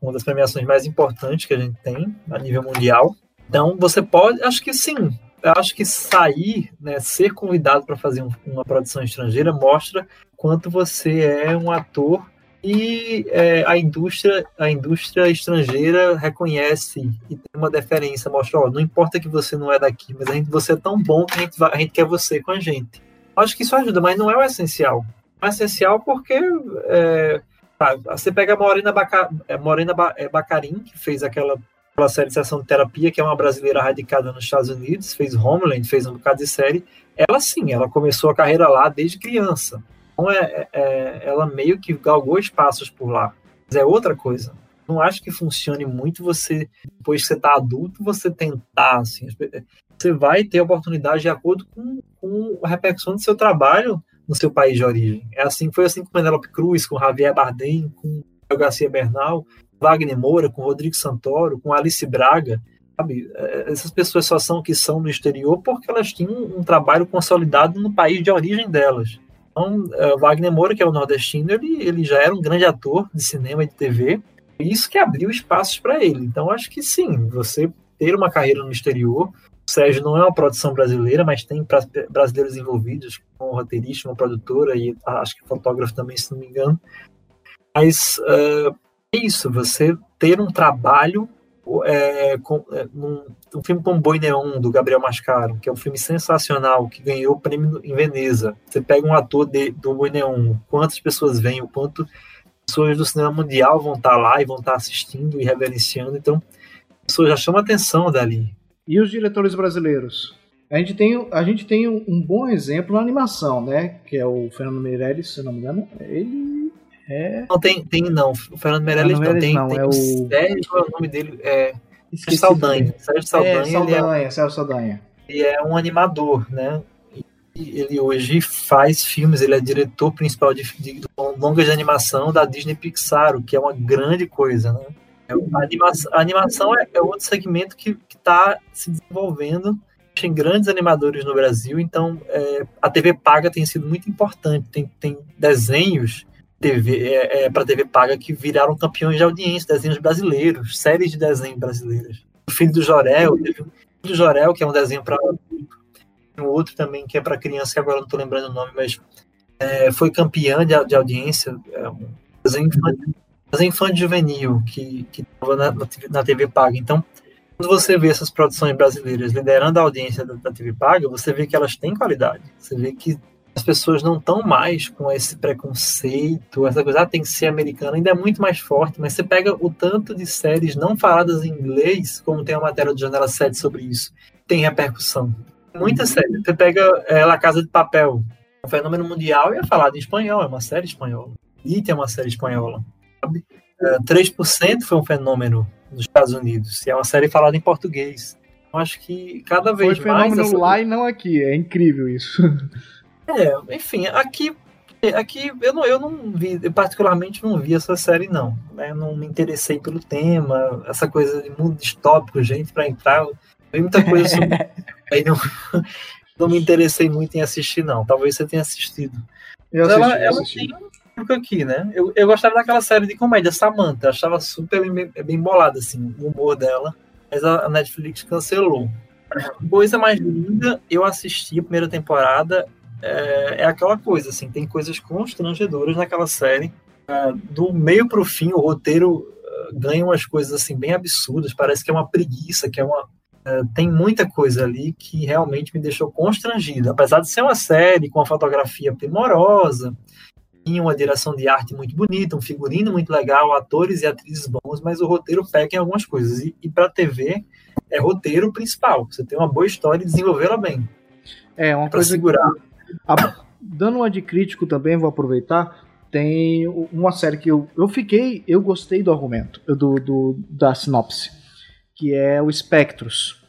uma das premiações mais importantes que a gente tem a nível mundial. Então, você pode, acho que sim, eu acho que sair, né, ser convidado para fazer um, uma produção estrangeira mostra quanto você é um ator e é, a indústria a indústria estrangeira reconhece e tem uma deferência, mostra, ó, não importa que você não é daqui, mas a gente, você é tão bom que a gente, a gente quer você com a gente. Acho que isso ajuda, mas não é o essencial. É o essencial porque é, tá, você pega a Morena, Baca, é, Morena é, Bacarin, que fez aquela pela série Sessão de Terapia, que é uma brasileira radicada nos Estados Unidos, fez Homeland, fez um bocado de série. Ela sim, ela começou a carreira lá desde criança. Então é, é, ela meio que galgou espaços por lá. Mas é outra coisa. Não acho que funcione muito você, depois que você está adulto, você tentar, assim. Você vai ter oportunidade de acordo com, com a repercussão do seu trabalho no seu país de origem. É assim, foi assim com Penelope Cruz, com Javier Bardem, com Garcia Bernal. Wagner Moura, com Rodrigo Santoro, com Alice Braga. Sabe? É, essas pessoas só são o que são no exterior porque elas tinham um trabalho consolidado no país de origem delas. Então, é, Wagner Moura, que é o nordestino, ele, ele já era um grande ator de cinema e de TV, e isso que abriu espaços para ele. Então, acho que sim, você ter uma carreira no exterior. O Sérgio não é uma produção brasileira, mas tem brasileiros envolvidos, como roteirista, uma produtora e acho que fotógrafo também, se não me engano. Mas uh, isso, você ter um trabalho é, com, é, num, um filme como Boi Neon, do Gabriel Mascaro, que é um filme sensacional, que ganhou o prêmio em Veneza. Você pega um ator de, do Boi Neon, quantas pessoas vêm, o quanto pessoas do cinema mundial vão estar lá e vão estar assistindo e reverenciando, então pessoas já chamam atenção dali. E os diretores brasileiros? A gente tem, a gente tem um, um bom exemplo na animação, né? Que é o Fernando Meirelles, se não me engano. Ele é... Não, tem, tem não. O Fernando Meirelles não, tem. Não, tem é o Sérgio, é o nome dele? É. Esqueci Saldanha. Sérgio Saldanha. É, Saldanha, é, Sérgio Saldanha. Ele é um animador, né? ele hoje faz filmes, ele é diretor principal de, de, longas de animação da Disney Pixar, o que é uma grande coisa, né? É, a, animação, a animação é, é, outro segmento que está se desenvolvendo. Tem grandes animadores no Brasil, então é, a TV paga tem sido muito importante. Tem, tem desenhos TV, é, é, para TV paga que viraram campeões de audiência, desenhos brasileiros, séries de desenhos brasileiros. O Filho do Jorel, teve o Filho do Jorel, que é um desenho para um outro também que é para criança, que agora não estou lembrando o nome, mas é, foi campeã de, de audiência, é um desenho infantil, desenho infantil juvenil que estava na, na TV paga. Então, quando você vê essas produções brasileiras liderando a audiência da, da TV paga, você vê que elas têm qualidade. Você vê que as pessoas não estão mais com esse preconceito, essa coisa, ah, tem que ser americano, ainda é muito mais forte, mas você pega o tanto de séries não faladas em inglês, como tem a matéria do Janela 7 sobre isso, tem repercussão. Muita série. Você pega é, La Casa de Papel, um fenômeno mundial e é falado em espanhol, é uma série espanhola. E tem uma série espanhola. Sabe? É, 3% foi um fenômeno nos Estados Unidos, e é uma série falada em português. Eu acho que cada vez foi mais. Foi fenômeno essa... lá e não aqui, é incrível isso. É, enfim, aqui aqui eu não, eu não vi, eu particularmente não vi essa série não, né? Não me interessei pelo tema, essa coisa de mundo distópico, gente, para entrar, tem muita coisa sobre, aí não, não me interessei muito em assistir não. Talvez você tenha assistido. Eu assisti, ela, assisti. tem aqui, né? Eu, eu gostava daquela série de comédia, Samantha. Achava super bem, bem bolada, assim, o humor dela. Mas a Netflix cancelou. Coisa mais linda, eu assisti a primeira temporada. É, é aquela coisa, assim, tem coisas constrangedoras naquela série. É, do meio pro fim, o roteiro é, ganha umas coisas assim bem absurdas. Parece que é uma preguiça, que é uma. É, tem muita coisa ali que realmente me deixou constrangido. Apesar de ser uma série com uma fotografia primorosa, tinha uma direção de arte muito bonita, um figurino muito legal, atores e atrizes bons, mas o roteiro peca em algumas coisas. E, e para TV é roteiro principal. Você tem uma boa história e desenvolvê-la bem. É, uma coisa segurar. A, dando uma de crítico também, vou aproveitar. Tem uma série que eu, eu fiquei, eu gostei do argumento, do, do da sinopse, que é o Spectros.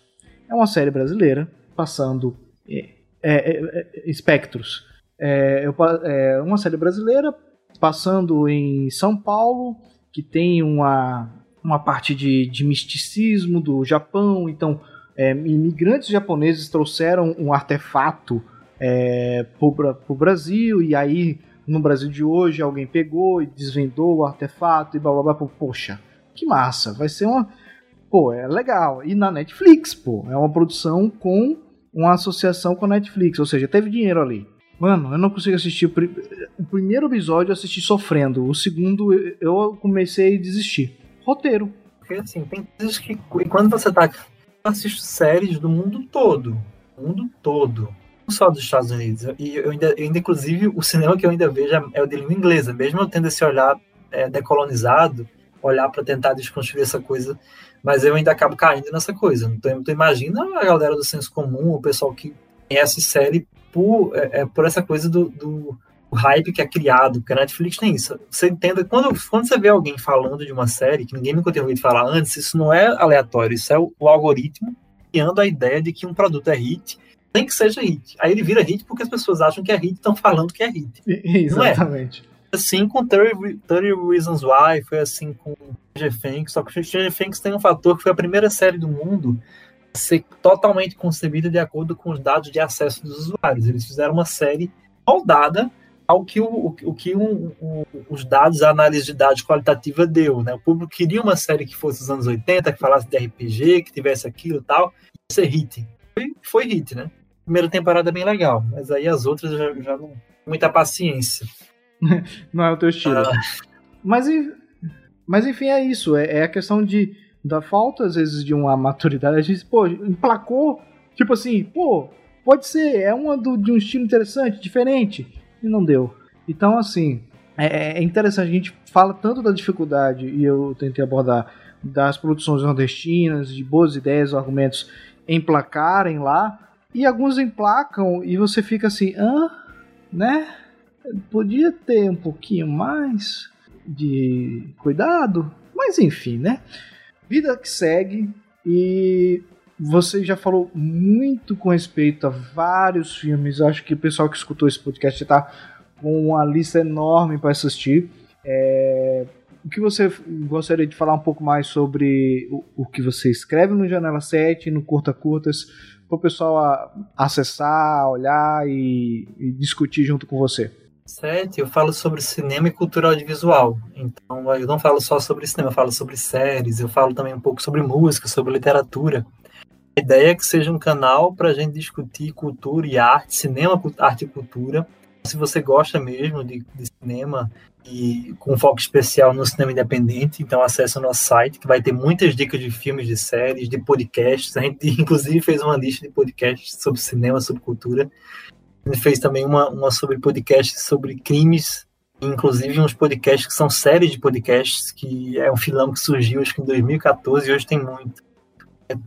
É uma série brasileira passando é, é, é, Spectros é, é uma série brasileira passando em São Paulo, que tem uma, uma parte de, de misticismo do Japão. Então, é, imigrantes japoneses trouxeram um artefato é, para o Brasil, e aí no Brasil de hoje alguém pegou e desvendou o artefato e blá blá blá. Poxa, que massa! Vai ser uma. Pô, é legal. E na Netflix, pô, é uma produção com uma associação com a Netflix, ou seja, teve dinheiro ali. Mano, eu não consigo assistir. O primeiro episódio eu assisti sofrendo. O segundo eu comecei a desistir. Roteiro. Porque assim, tem coisas que. Quando você tá. Eu assisto séries do mundo todo. mundo todo. Só dos Estados Unidos. E eu ainda, eu ainda, inclusive, o cinema que eu ainda vejo é, é o de língua inglesa. Mesmo eu tendo esse olhar é, decolonizado, olhar para tentar desconstruir essa coisa. Mas eu ainda acabo caindo nessa coisa. Então, imagina a galera do senso comum, o pessoal que conhece série por, é, é, por essa coisa do, do hype que é criado, porque a Netflix tem isso. Você entenda, quando, quando você vê alguém falando de uma série que ninguém nunca tinha ouvido falar antes, isso não é aleatório, isso é o, o algoritmo criando a ideia de que um produto é hit, tem que seja hit. Aí ele vira hit porque as pessoas acham que é hit e estão falando que é hit. Exatamente. É. Assim com 30, 30 Reasons Why, foi assim com Stranger Things, só que Stranger Things tem um fator que foi a primeira série do mundo ser totalmente concebida de acordo com os dados de acesso dos usuários. Eles fizeram uma série moldada ao que, o, o que um, um, os dados, a análise de dados qualitativa deu. Né? O público queria uma série que fosse dos anos 80, que falasse de RPG, que tivesse aquilo e tal, e ser hit. Foi, foi hit, né? Primeira temporada é bem legal, mas aí as outras já, já não. Muita paciência. não é o teu estilo. Ah. Mas, mas enfim, é isso. É, é a questão de da falta, às vezes, de uma maturidade. A gente, pô, emplacou, tipo assim, pô, pode ser, é uma do, de um estilo interessante, diferente, e não deu. Então, assim, é, é interessante, a gente fala tanto da dificuldade, e eu tentei abordar, das produções nordestinas, de boas ideias, argumentos emplacarem lá, e alguns emplacam e você fica assim, hã? Né? Podia ter um pouquinho mais de cuidado, mas enfim, né? Vida que segue e você já falou muito com respeito a vários filmes. Acho que o pessoal que escutou esse podcast está com uma lista enorme para assistir. É... O que você gostaria de falar um pouco mais sobre o, o que você escreve no Janela 7, no Curta Curtas, para o pessoal acessar, olhar e, e discutir junto com você? 7, eu falo sobre cinema e cultura audiovisual. Então, eu não falo só sobre cinema, eu falo sobre séries, eu falo também um pouco sobre música, sobre literatura. A ideia é que seja um canal para a gente discutir cultura e arte, cinema, arte e cultura. Se você gosta mesmo de, de cinema e com foco especial no cinema independente, então acesse o nosso site, que vai ter muitas dicas de filmes, de séries, de podcasts. A gente, inclusive, fez uma lista de podcasts sobre cinema, sobre cultura. Ele fez também uma, uma sobre podcast sobre crimes, inclusive uns podcasts que são séries de podcasts, que é um filão que surgiu acho que em 2014 e hoje tem muito.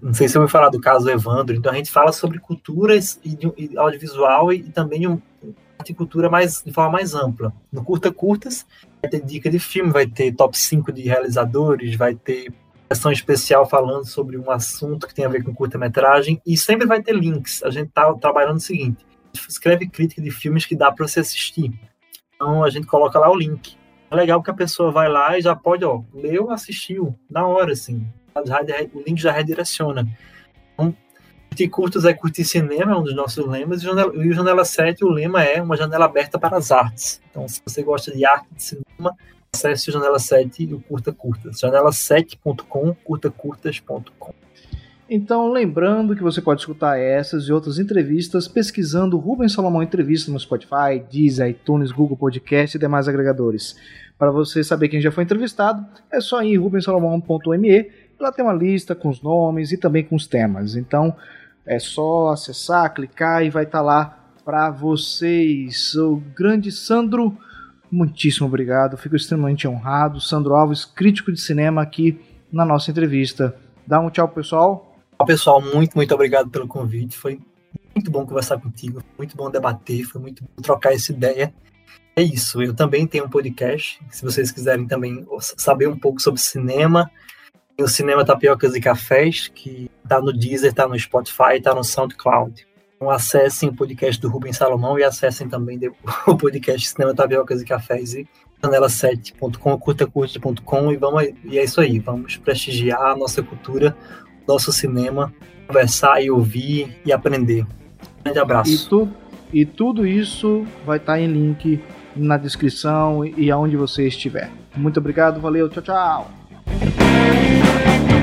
Não sei se eu vou falar do caso Evandro, então a gente fala sobre culturas e, e audiovisual e, e também de, um, de cultura mais, de forma mais ampla. No Curta Curtas, vai ter dica de filme, vai ter top 5 de realizadores, vai ter sessão especial falando sobre um assunto que tem a ver com curta-metragem e sempre vai ter links. A gente está trabalhando o seguinte: escreve crítica de filmes que dá para você assistir. Então a gente coloca lá o link. É legal que a pessoa vai lá e já pode, ó, leu, assistiu, na hora, assim. O link já redireciona. Curtir curtos é curtir cinema, é um dos nossos lemas, e, e o Janela 7, o lema é uma janela aberta para as artes. Então, se você gosta de arte, de cinema, acesse o Janela 7 e o Curta Curtas. Janela7.com, curtacurtas.com. Então, lembrando que você pode escutar essas e outras entrevistas pesquisando Rubens Salomão Entrevista no Spotify, Deezer, iTunes, Google Podcast e demais agregadores. Para você saber quem já foi entrevistado, é só ir em rubensalomão.me, lá tem uma lista com os nomes e também com os temas. Então, é só acessar, clicar e vai estar tá lá para vocês. O grande Sandro, muitíssimo obrigado, fico extremamente honrado. Sandro Alves, crítico de cinema aqui na nossa entrevista. Dá um tchau, pessoal. Pessoal, muito, muito obrigado pelo convite. Foi muito bom conversar contigo, muito bom debater, foi muito bom trocar essa ideia. É isso, eu também tenho um podcast, se vocês quiserem também saber um pouco sobre cinema, o Cinema Tapiocas e Cafés, que está no Deezer, está no Spotify, está no SoundCloud. Então acessem o podcast do Rubens Salomão e acessem também o podcast Cinema Tapiocas e Cafés e janela7.com, curtacurta.com e, vamos, e é isso aí, vamos prestigiar a nossa cultura nosso cinema, conversar e ouvir e aprender. Um grande abraço. E, tu, e tudo isso vai estar em link na descrição e aonde você estiver. Muito obrigado, valeu, tchau, tchau. Thank you.